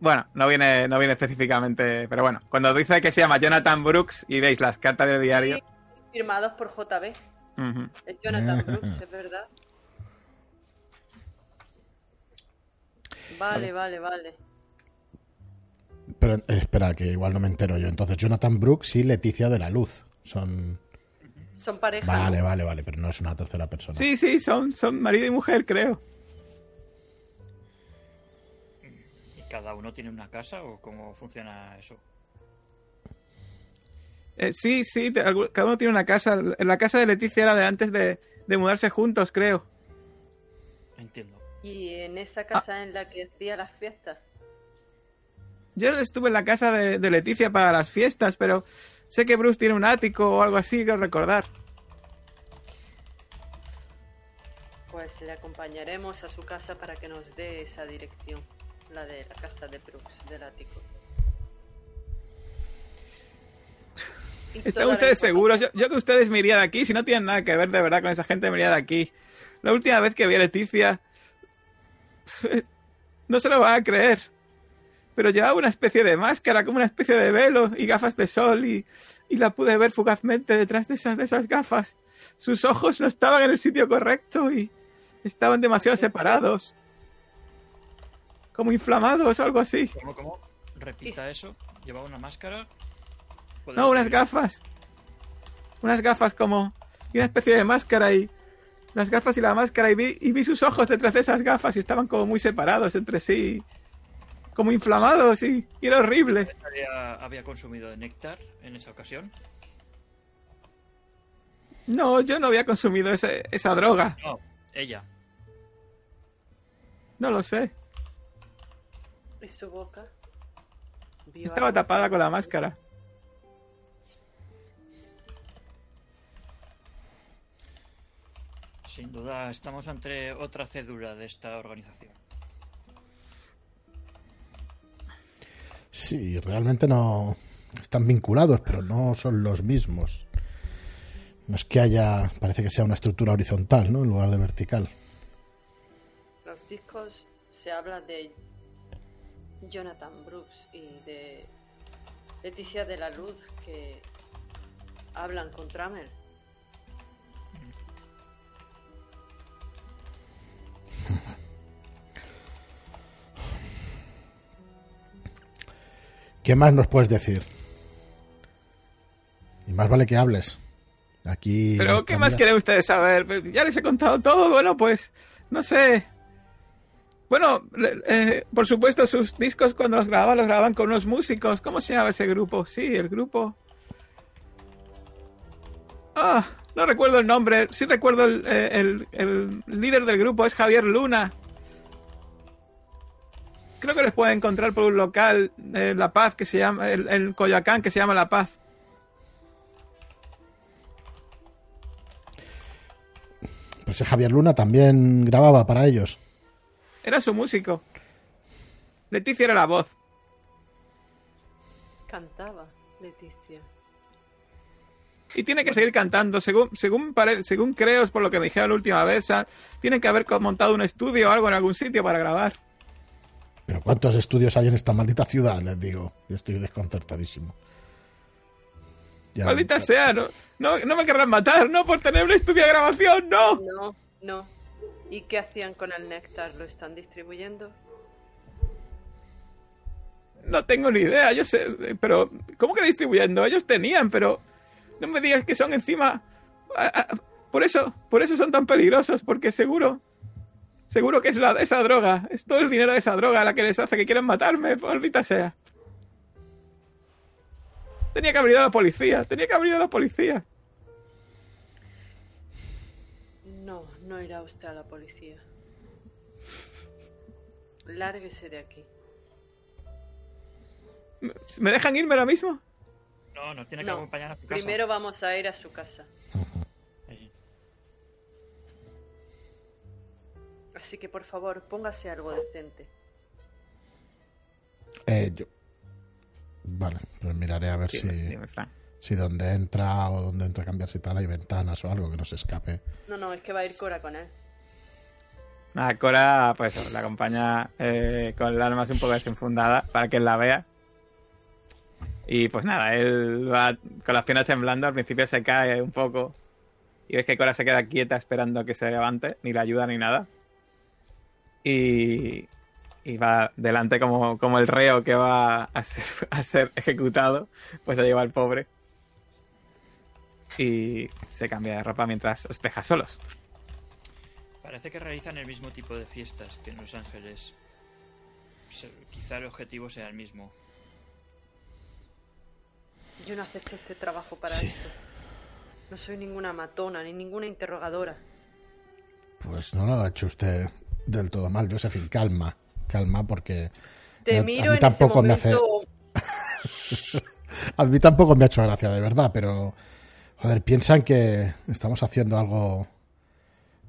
Bueno, no viene, no viene específicamente, pero bueno, cuando dice que se llama Jonathan Brooks y veis las cartas del diario... Sí, firmados por JB. ujú. Es Jonathan Brooks, es verdad. Vale, vale, vale. Pero eh, espera, que igual no me entero yo. Entonces, Jonathan Brooks y Leticia de la Luz. Son. Son pareja. Vale, ¿no? vale, vale, pero no es una tercera persona. Sí, sí, son, son marido y mujer, creo. ¿Y cada uno tiene una casa o cómo funciona eso? Eh, sí, sí, cada uno tiene una casa. La casa de Leticia era de antes de, de mudarse juntos, creo. Entiendo. Y en esa casa en la que hacía las fiestas. Yo estuve en la casa de, de Leticia para las fiestas, pero sé que Bruce tiene un ático o algo así, quiero recordar. Pues le acompañaremos a su casa para que nos dé esa dirección, la de la casa de Brooks, del ático. ¿Están ustedes seguros? Yo, yo que ustedes me iría de aquí, si no tienen nada que ver de verdad con esa gente, me iría de aquí. La última vez que vi a Leticia... [LAUGHS] No se lo van a creer. Pero llevaba una especie de máscara, como una especie de velo y gafas de sol y, y la pude ver fugazmente detrás de esas, de esas gafas. Sus ojos no estaban en el sitio correcto y estaban demasiado separados. Como inflamados o algo así. ¿Cómo, cómo? Repita eso. ¿Llevaba una máscara? ¿Puedes No, unas gafas. Unas gafas como... Y una especie de máscara y... Las gafas y la máscara y vi, y vi sus ojos detrás de esas gafas y estaban como muy separados entre sí. Como inflamados y, y era horrible. ¿Había, había consumido de néctar en esa ocasión? No, yo no había consumido ese- esa droga. No, ella. No lo sé. ¿Y su boca? ¿Vio Estaba tapada con la máscara. Sin duda, estamos ante otra cédula de esta organización. Sí, realmente no. Están vinculados, pero no son los mismos. No es que haya. Parece que sea una estructura horizontal, ¿no? En lugar de vertical. Los discos se habla de Jonathan Brooks y de Leticia de la Luz que hablan con Trammell. [LAUGHS] ¿Qué más nos puedes decir? Y más vale que hables. Aquí. Pero, ¿qué más quieren ustedes saber? Pues, Ya les he contado todo. Bueno, pues, no sé. Bueno, eh, por supuesto, sus discos cuando los grababan, los grababan con unos músicos. ¿Cómo se llamaba ese grupo? Sí, el grupo. Ah, no recuerdo el nombre. Sí recuerdo el, eh, el- el líder del grupo, es Javier Luna. Que les puede encontrar por un local de La Paz que se llama, el, el Coyoacán que se llama La Paz. Pero ese Javier Luna también grababa para ellos. Era su músico. Leticia era la voz. Cantaba, Leticia. Y tiene que seguir cantando, según según pare- según creo, es por lo que me dijeron la última vez, ah, tienen que haber montado un estudio o algo en algún sitio para grabar. Pero ¿cuántos estudios hay en esta maldita ciudad? Les digo. Yo estoy desconcertadísimo. Ya- Maldita sea, no, no, no me querrán matar, no por tener un estudio de grabación, no. No, no. ¿Y qué hacían con el néctar? ¿Lo están distribuyendo? No tengo ni idea, yo sé, pero ¿cómo que distribuyendo? Ellos tenían, pero no me digas que son encima. Por eso, por eso son tan peligrosos, porque seguro, seguro que es la esa droga, es todo el dinero de esa droga la que les hace que quieran matarme, maldita sea. Tenía que haber ido a la policía, tenía que haber ido a la policía. No, no irá usted a la policía. Lárguese de aquí. ¿Me- ¿Me dejan irme ahora mismo? No, nos tiene que No, acompañar a su casa. primero vamos a ir a su casa. Así que por favor, póngase algo decente. Eh, yo... Vale, pues miraré a ver Dime, si, dime, si donde entra o donde entra a cambiarse y tal hay ventanas o algo que no se escape. No, no, es que va a ir Cora con él. Nada, Cora, pues eso, la acompaña eh, con el arma así un poco desenfundada para que él la vea. Y pues nada, él va con las piernas temblando, al principio se cae un poco. Y ves que Cora se queda quieta esperando que se levante, ni la ayuda ni nada. Y, y va delante como, como el reo que va a ser, [LAUGHS] a ser ejecutado, pues a llevar al pobre. Y se cambia de ropa mientras os deja solos. Parece que realizan el mismo tipo de fiestas que en Los Ángeles. Quizá el objetivo sea el mismo. Yo no acepto este trabajo para Sí. esto. No soy ninguna matona ni ninguna interrogadora. Pues no lo ha hecho usted del todo mal, Josephine. Calma, calma, porque Te a- a miro mí en ese tampoco me hace- [LAUGHS] a mí tampoco me ha hecho gracia, de verdad, pero joder, piensan que estamos haciendo algo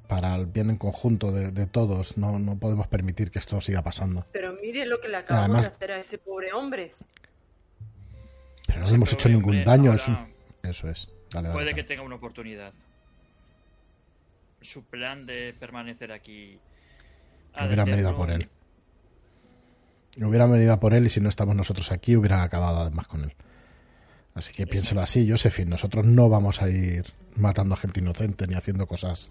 para el bien en conjunto de, de todos. No, no podemos permitir que esto siga pasando. Pero mire lo que le acabamos Además- de hacer a ese pobre hombre. Pero no le hemos hecho ningún hombre daño. ahora Es un- Eso es. Dale, dale, Puede dale. que tenga una oportunidad. Su plan de permanecer aquí. Hubieran ad venido a por él. Hubieran venido a por él y si no estamos nosotros aquí, hubieran acabado además con él. Así que piénselo así, Josephine. Nosotros no vamos a ir matando a gente inocente ni haciendo cosas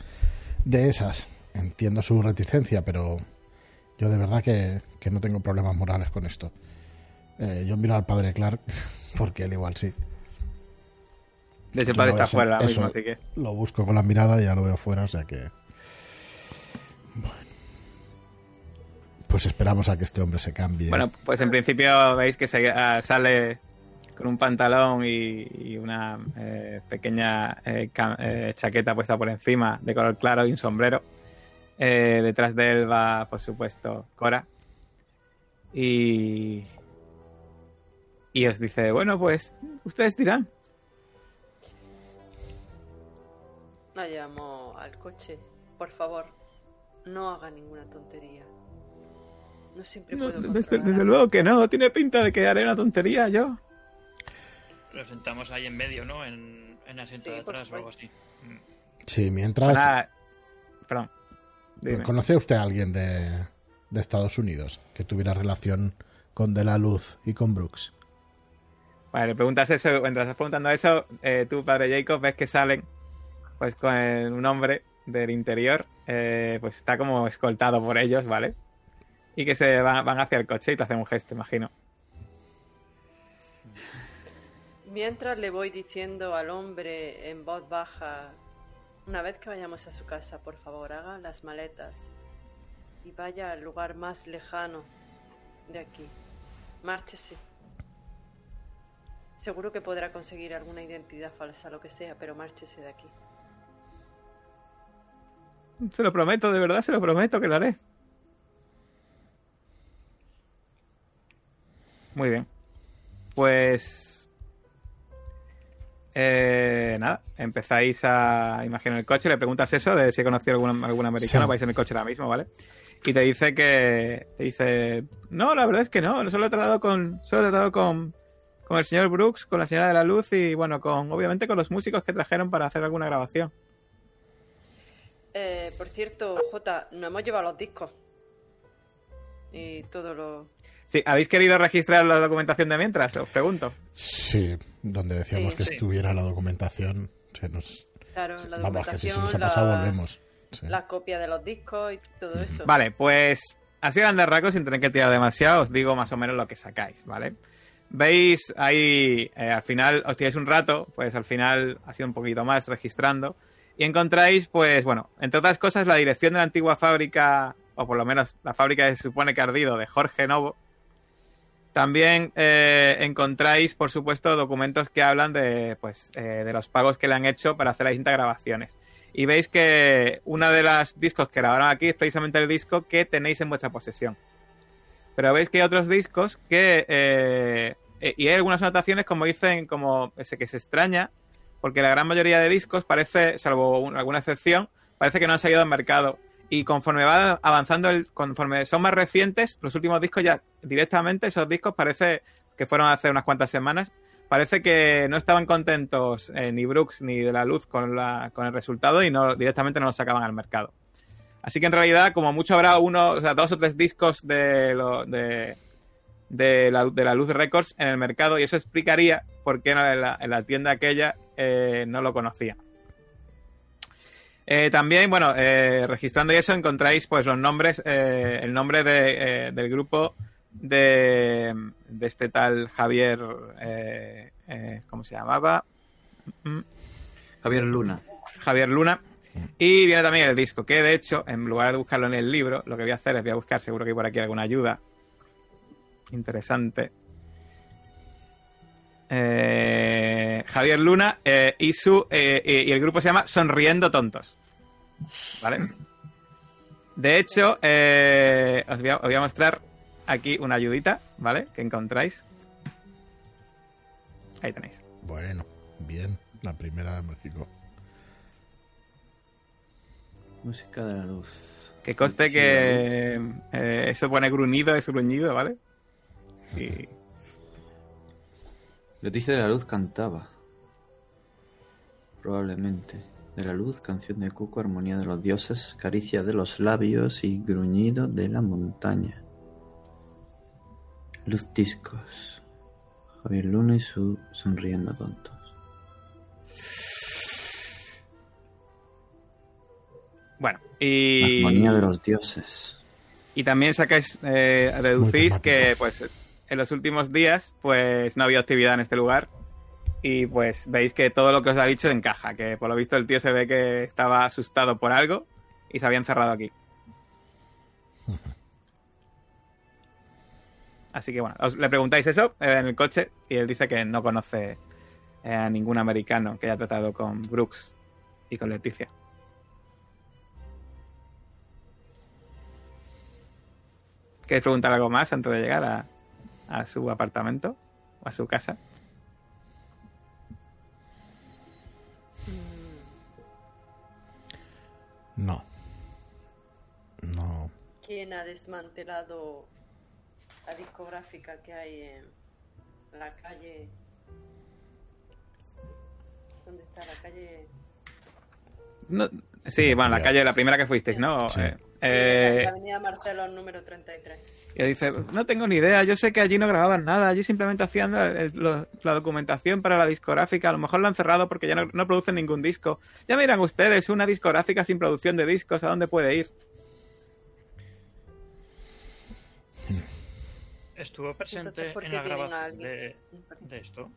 de esas. Entiendo su reticencia, pero yo de verdad que, que no tengo problemas morales con esto. Eh, yo miro al padre Clark [LAUGHS] porque él igual sí. De padre está fuera ahora mismo, así que. Lo busco con la mirada y ya lo veo fuera, o sea que... Pues esperamos a que este hombre se cambie. Bueno, pues en principio veis que se, ah, sale con un pantalón y, y una eh, pequeña eh, eh, chaqueta puesta por encima de color claro y un sombrero. Eh, detrás de él va, por supuesto, Cora. Y. Y os dice: Bueno, pues ustedes dirán. La llamo al coche. Por favor, no haga ninguna tontería. No siempre No, puedo desde, luego que no, tiene pinta de que haré una tontería yo. Lo sentamos ahí en medio, ¿no? En, en asiento Sí, de atrás o algo así. Mm. Sí, mientras... Perdón. Dime. ¿Conoce usted a alguien de, de Estados Unidos que tuviera relación con De La Luz y con Brooks? Vale, le preguntas eso, mientras estás preguntando eso, eh, tú, padre Jacob, ves que salen pues con un hombre del interior, eh, pues está como escoltado por ellos, ¿vale? Y que se van, van hacia el coche y te hacen un gesto, imagino. Mientras le voy diciendo al hombre en voz baja, una vez que vayamos a su casa, por favor, haga las maletas y vaya al lugar más lejano de aquí. Márchese. Seguro que podrá conseguir alguna identidad falsa, lo que sea, pero márchese de aquí. Se lo prometo, de verdad, se lo prometo que lo haré. Muy bien. Pues. Eh, nada, empezáis a imaginar el coche, le preguntas eso de si he conocido algún, algún americano, Sí. vais en el coche ahora mismo, ¿vale? Y te dice que. Te dice. No, la verdad es que no, solo he tratado con. Solo he tratado con. Con el señor Brooks, con la señora de la luz y bueno, con obviamente con los músicos que trajeron para hacer alguna grabación. Eh, por cierto, Jota, no hemos llevado los discos. Y todo lo. Sí, ¿habéis querido registrar la documentación de mientras? Os pregunto. Sí, donde decíamos Sí. que Sí. estuviera la documentación. Se nos... Claro, la Vamos, que si documentación, se nos ha pasado, la- volvemos. Sí. las copias de los discos y todo eso. Vale, pues así grandes rasgos, sin tener que tirar demasiado, os digo más o menos lo que sacáis, ¿vale? Veis ahí, eh, al final, os tiráis un rato, pues al final ha sido un poquito más registrando, y encontráis, pues bueno, entre otras cosas, la dirección de la antigua fábrica, o por lo menos la fábrica que se supone que ha ardido, de Jorge Novo. También eh, encontráis, por supuesto, documentos que hablan de, pues, eh, de los pagos que le han hecho para hacer las distintas grabaciones. Y veis que uno de los discos que grabaron aquí es precisamente el disco que tenéis en vuestra posesión. Pero veis que hay otros discos que... eh, y hay algunas anotaciones como dicen, como ese que se extraña, porque la gran mayoría de discos parece, salvo un- alguna excepción, parece que no han salido al mercado. Y conforme va avanzando, el, conforme son más recientes, los últimos discos ya directamente, esos discos parece que fueron hace unas cuantas semanas, parece que no estaban contentos eh, ni Brooks ni de la luz con, la, con el resultado y no directamente no los sacaban al mercado. Así que en realidad, como mucho habrá uno, o sea, dos o tres discos de, lo, de, de, la, de la Luz Records en el mercado y eso explicaría por qué en la, en la tienda aquella eh, no lo conocía. Eh, también, bueno, eh, registrando eso encontráis pues los nombres, eh, el nombre de, eh, del grupo de, de este tal Javier, eh, ¿cómo se llamaba? Mm, Javier Luna. Javier Luna. Y viene también el disco, que de hecho, en lugar de buscarlo en el libro, lo que voy a hacer es voy a buscar, seguro que hay por aquí alguna ayuda interesante. Eh, Javier Luna eh, y su eh, y y el grupo se llama Sonriendo Tontos. ¿Vale? De hecho, eh, os, voy a, os voy a mostrar aquí una ayudita, ¿vale? Que encontráis. Ahí tenéis. Bueno, bien. La primera de México. Música de la luz. Que coste que eh, eso pone gruñido, es gruñido, ¿vale? Y [LAUGHS] Leticia de la Luz cantaba. Probablemente. De la Luz, canción de Cuco, armonía de los dioses, caricia de los labios y gruñido de la montaña. Luz discos. Javier Luna y su sonriendo tontos. bueno, y, Armonía de los dioses. y también sacáis, eh, deducís que pues en los últimos días pues no había actividad en este lugar y pues veis que todo lo que os ha dicho encaja, que por lo visto el tío se ve que estaba asustado por algo y se había encerrado aquí. [LAUGHS] Así que bueno, os, le preguntáis eso eh, en el coche y él dice que no conoce eh, a ningún americano que haya tratado con Brooks y con Leticia. ¿Queréis preguntar algo más antes de llegar a, a su apartamento o a su casa? No. No. ¿Quién ha desmantelado la discográfica que hay en la calle? ¿Dónde está la calle? No, sí, bueno, la calle, la primera que fuisteis, ¿no? Sí. Eh, eh, la avenida Marcelo número 33. y dice, no tengo ni idea, yo sé que allí no grababan nada, allí simplemente hacían la, el- lo- la documentación para la discográfica, a lo mejor lo han cerrado porque ya no, no producen ningún disco. Ya miran ustedes, una discográfica sin producción de discos, ¿a dónde puede ir? ¿Estuvo presente Entonces, ¿por en la grabación de, de esto?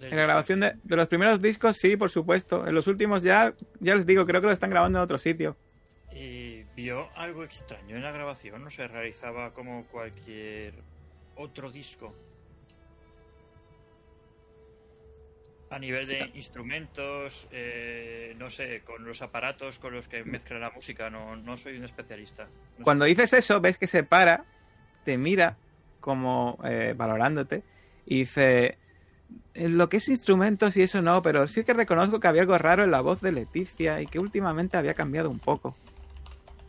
En la grabación de, de los primeros discos, sí, por supuesto. En los últimos ya, ya les digo, creo que lo están grabando en otro sitio. ¿Y vio algo extraño en la grabación? ¿No se realizaba como cualquier otro disco? A nivel de instrumentos, eh, no sé, con los aparatos con los que mezcla la música, no, no soy un especialista. No sé. Cuando dices eso, ves que se para, te mira como eh, valorándote y dice, "En lo que es instrumentos y eso no, pero sí que reconozco que había algo raro en la voz de Leticia y que últimamente había cambiado un poco.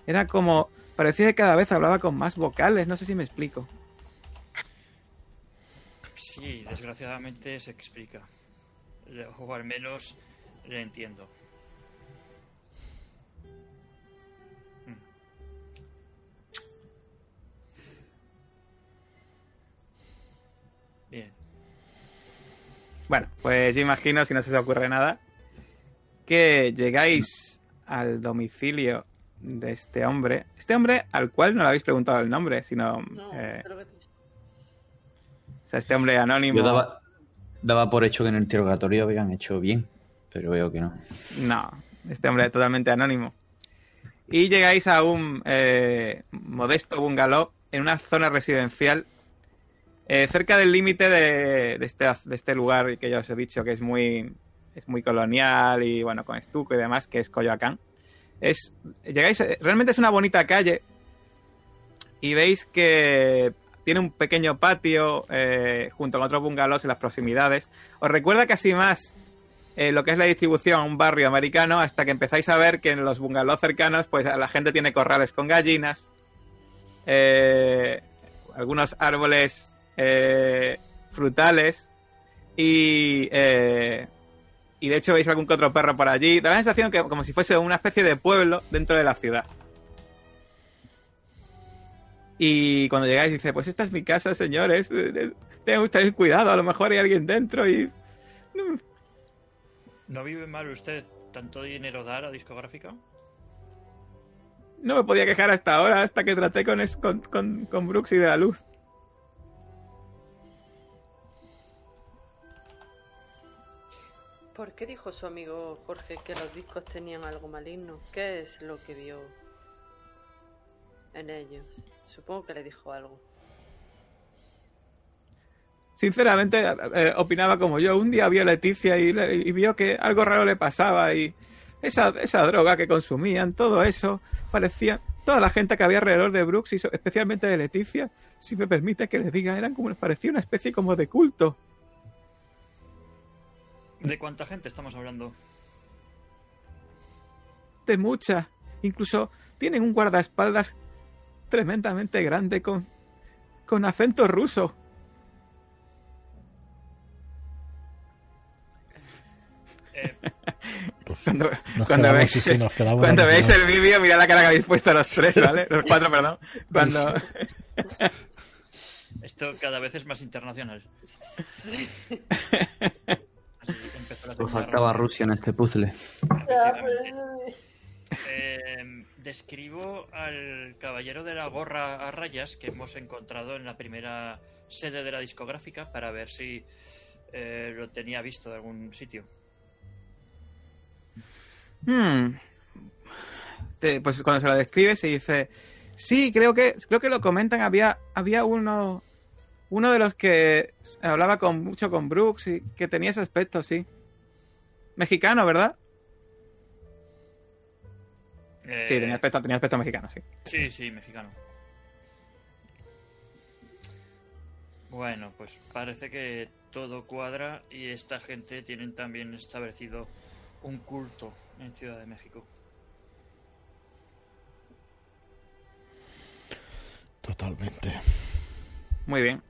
Era como, parecía que cada vez hablaba con más vocales, no sé si me explico. Sí, desgraciadamente se explica. O al menos le entiendo. Mm. Bien. Bueno, pues yo imagino, si no se os ocurre nada, que llegáis al domicilio de este hombre. Este hombre al cual no le habéis preguntado el nombre, sino... No, eh, creo que te- o sea, este hombre anónimo... Yo daba, daba por hecho que en el interrogatorio habían hecho bien, pero veo que no. No, este hombre es totalmente anónimo. Y llegáis a un eh, modesto bungalow en una zona residencial eh, cerca del límite de, de este, de este lugar que ya os he dicho que es muy, es muy colonial y bueno, con estuco y demás, que es Coyoacán. Es, llegáis, eh, realmente es una bonita calle y veis que tiene un pequeño patio eh, junto con otros bungalows en las proximidades. Os recuerda casi más eh, lo que es la distribución a un barrio americano hasta que empezáis a ver que en los bungalows cercanos pues la gente tiene corrales con gallinas, eh, algunos árboles eh, frutales y, y de hecho veis algún que otro perro por allí. Da la sensación que como si fuese una especie de pueblo dentro de la ciudad. Y cuando llegáis dice, pues esta es mi casa, señores. Tengan ustedes cuidado, a lo mejor hay alguien dentro y... ¿No vive mal usted tanto dinero dar a discográfica? No me podía quejar hasta ahora, hasta que traté con, con, con, con Brooks y de la luz. ¿Por qué dijo su amigo Jorge que los discos tenían algo maligno? ¿Qué es lo que vio en ellos? Supongo que le dijo algo. Sinceramente, eh, opinaba como yo. Un día vio a Leticia y, y vio que algo raro le pasaba y esa, droga que consumían, todo eso, parecía... Toda la gente que había alrededor de Brooks y especialmente de Leticia, si me permite que les diga, eran como, parecía una especie como de culto. ¿De cuánta gente estamos hablando? de mucha. Incluso tienen un guardaespaldas tremendamente grande con, con acento ruso. Eh, Pues Cuando, cuando cuando mismo. el vídeo, mirad la cara que habéis puesto los tres, ¿vale? Los cuatro, perdón. Cuando... esto cada vez es más internacional. [LAUGHS] Empezó la Segunda faltaba Rusia en este puzzle. Eh, describo al caballero de la gorra a rayas que hemos encontrado en la primera sede de la discográfica para ver si eh, lo tenía visto de algún sitio. Hmm. Te- pues cuando se lo describe se dice, sí, creo que creo que lo comentan, había había uno uno de los que hablaba con mucho con Brooks y que tenía ese aspecto, sí. Mexicano, ¿verdad? Eh, Sí, tenía aspecto, tenía aspecto mexicano, sí. Sí, sí, mexicano. Bueno, pues parece que todo cuadra y esta gente tienen también establecido un culto en Ciudad de México. Totalmente. Muy bien.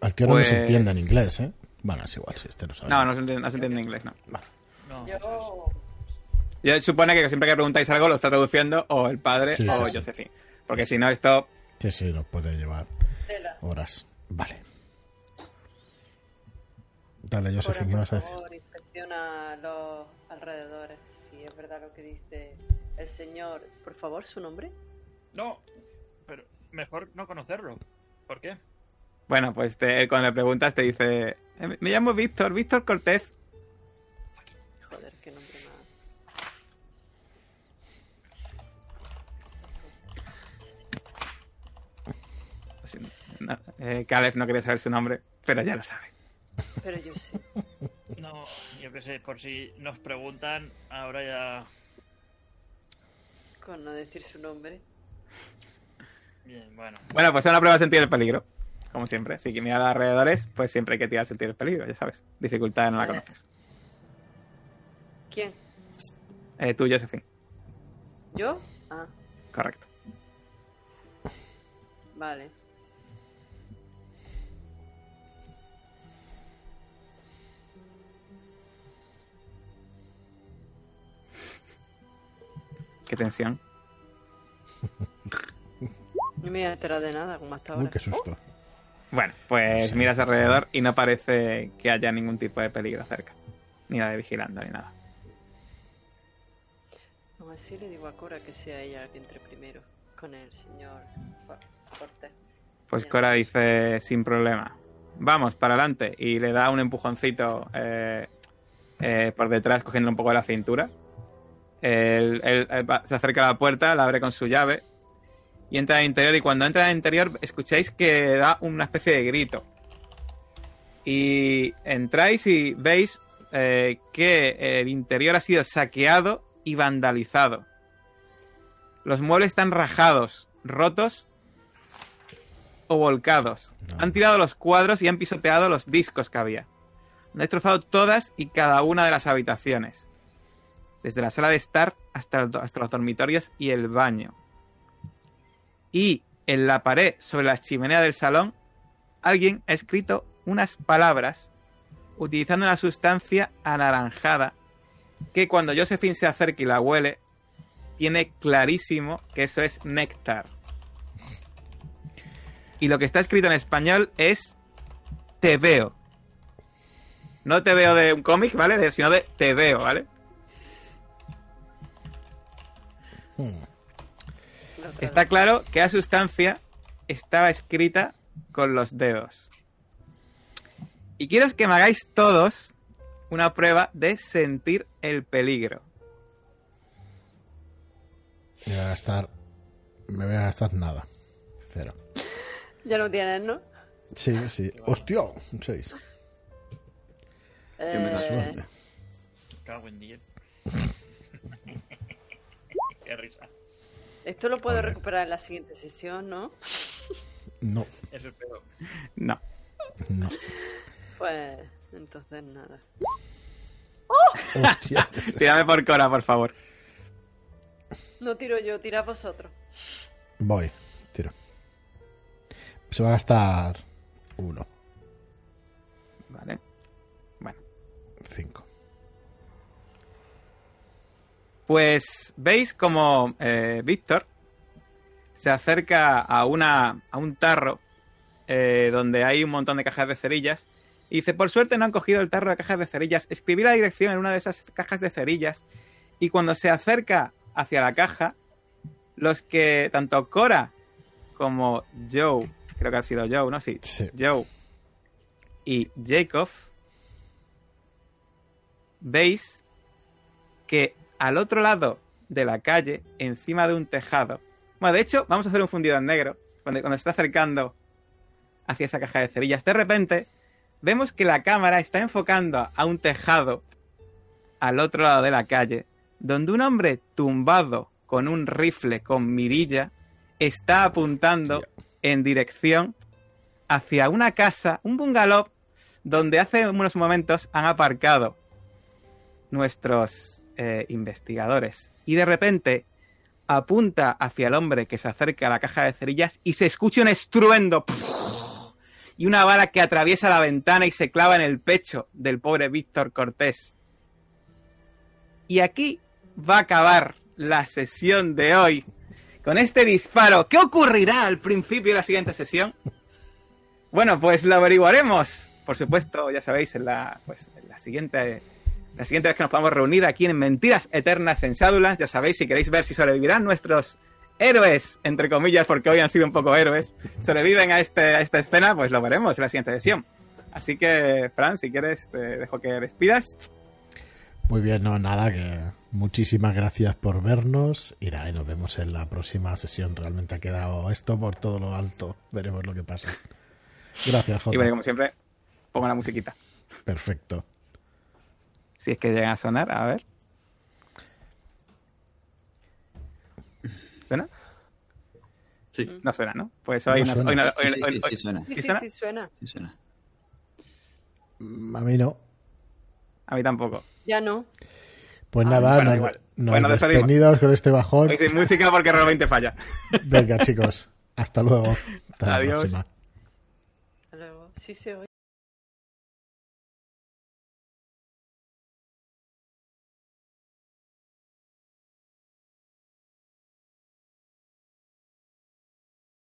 Al tío no Pues- se entiende en inglés, ¿eh? Bueno, es igual, si este no sabe. No, no se entiende, no se entiende en inglés, no. No, eso es. Yo. Yo supone que siempre que preguntáis algo lo está traduciendo o el padre Sí, o sí, sí. Josephine. Porque si no, esto. Sí, sí, nos puede llevar horas. Vale. Dale, Josephine, ¿qué por vas a decir? favor, inspecciona los alrededores. Si es verdad lo que dice el señor. Por favor, su nombre. No, pero mejor no conocerlo. ¿Por qué? Bueno, pues te- cuando le preguntas te dice: "Eh, Me llamo Víctor, Víctor Cortés. Joder, qué nombre más. No, eh, Caleb no quería saber su nombre, pero ya lo sabe. Pero yo sí. No, yo qué sé, por si nos preguntan, ahora ya... Con no decir su nombre. Bien, bueno. Bueno, pues es una prueba de sentir el peligro. Como siempre. Si que mirar alrededores, pues siempre hay que tirar sentir el peligro, ya sabes. Dificultad no la Vale. conoces. ¿Quién? Eh, tú, Josephine. ¿Yo? Ah, Correcto. vale. Qué tensión. No me voy a enterar de nada, como hasta ahora. Uy, qué susto. Bueno, pues Sí. miras alrededor y no parece que haya ningún tipo de peligro cerca. Ni nada de vigilando ni nada. Aún así le digo a Cora que sea ella la que entre primero con el señor Cor- Cortés. Pues. Cora dice sin problema. Vamos, para adelante. Y le da un empujoncito eh, eh, por detrás, cogiendo un poco de la cintura. Él, él, eh, se acerca a la puerta, la abre con su llave y entra al interior. Y cuando entra al interior, escucháis que da una especie de grito. Y entráis y veis eh, que el interior ha sido saqueado y vandalizado. Los muebles están rajados, rotos o volcados. No. Han tirado los cuadros y han pisoteado los discos que había. Han destrozado todas y cada una de las habitaciones. Desde la sala de estar hasta, el- hasta los dormitorios y el baño. Y en la pared sobre la chimenea del salón, alguien ha escrito unas palabras utilizando una sustancia anaranjada que cuando Josephine se acerca y la huele, tiene clarísimo que eso es néctar. Y lo que está escrito en español es te veo. No te veo de un cómic, ¿vale? Sino de te veo, ¿vale? Hmm. Está claro que la sustancia estaba escrita con los dedos. Y quiero que me hagáis todos una prueba de sentir el peligro. Me voy a gastar. Me voy a gastar nada. Cero. [LAUGHS] Ya lo tienes, ¿no? Sí, sí. ¡Hostia! Un 6. me da Eh, Suerte. Cago en 10. [LAUGHS] Qué risa. Esto lo puedo recuperar en la siguiente sesión, ¿no? No, Eso espero. No. no. Pues entonces nada. ¡Hostia! Tírame por Cora, por favor. No tiro yo, tirad vosotros. Voy. Tiro. Se va a gastar. Uno. Vale. Bueno. Cinco. Pues veis como eh, Víctor se acerca a, una, a un tarro eh, donde hay un montón de cajas de cerillas y dice, por suerte no han cogido el tarro de cajas de cerillas, escribí la dirección en una de esas cajas de cerillas y cuando se acerca hacia la caja, los que tanto Cora como Joe, creo que ha sido Joe, ¿no? Sí, Sí. Joe y Jacob, veis que al otro lado de la calle, encima de un tejado, bueno, de hecho, vamos a hacer un fundido en negro, cuando, cuando se está acercando hacia esa caja de cerillas, de repente vemos que la cámara está enfocando a un tejado al otro lado de la calle, donde un hombre tumbado con un rifle con mirilla está apuntando en dirección hacia una casa, un bungalow, donde hace unos momentos han aparcado nuestros eh, investigadores. Y de repente apunta hacia el hombre que se acerca a la caja de cerillas y se escucha un estruendo y una bala que atraviesa la ventana y se clava en el pecho del pobre Víctor Cortés. Y aquí va a acabar la sesión de hoy con este disparo. ¿Qué ocurrirá al principio de la siguiente sesión? Bueno, pues lo averiguaremos. Por supuesto, ya sabéis, en la, pues, en la siguiente la siguiente vez que nos podamos reunir aquí en Mentiras Eternas en Shadowlands, ya sabéis, si queréis ver si sobrevivirán nuestros héroes, entre comillas, porque hoy han sido un poco héroes, sobreviven a, este, a esta escena, pues lo veremos en la siguiente sesión. Así que, Fran, si quieres, te dejo que despidas. Muy bien, no, nada, que muchísimas gracias por vernos y nada, y nos vemos en la próxima sesión. Realmente ha quedado esto por todo lo alto. Veremos lo que pasa. Gracias, Y Jota. bueno, como siempre, pongo la musiquita. Perfecto. Si es que llegan a sonar, a ver. ¿Suena? Sí. No suena, ¿no? Pues hoy No no, suena. Sí, suena. Sí, ¿Sí sí, suena? sí, suena. A mí no. A mí tampoco. Ya no. Pues Ah, nada, bueno, nos, nos Bueno, despedidos con este bajón. Hoy sin música porque realmente falla. Venga, chicos. Hasta luego. Hasta la Adiós. próxima. Hasta luego. Sí se oye.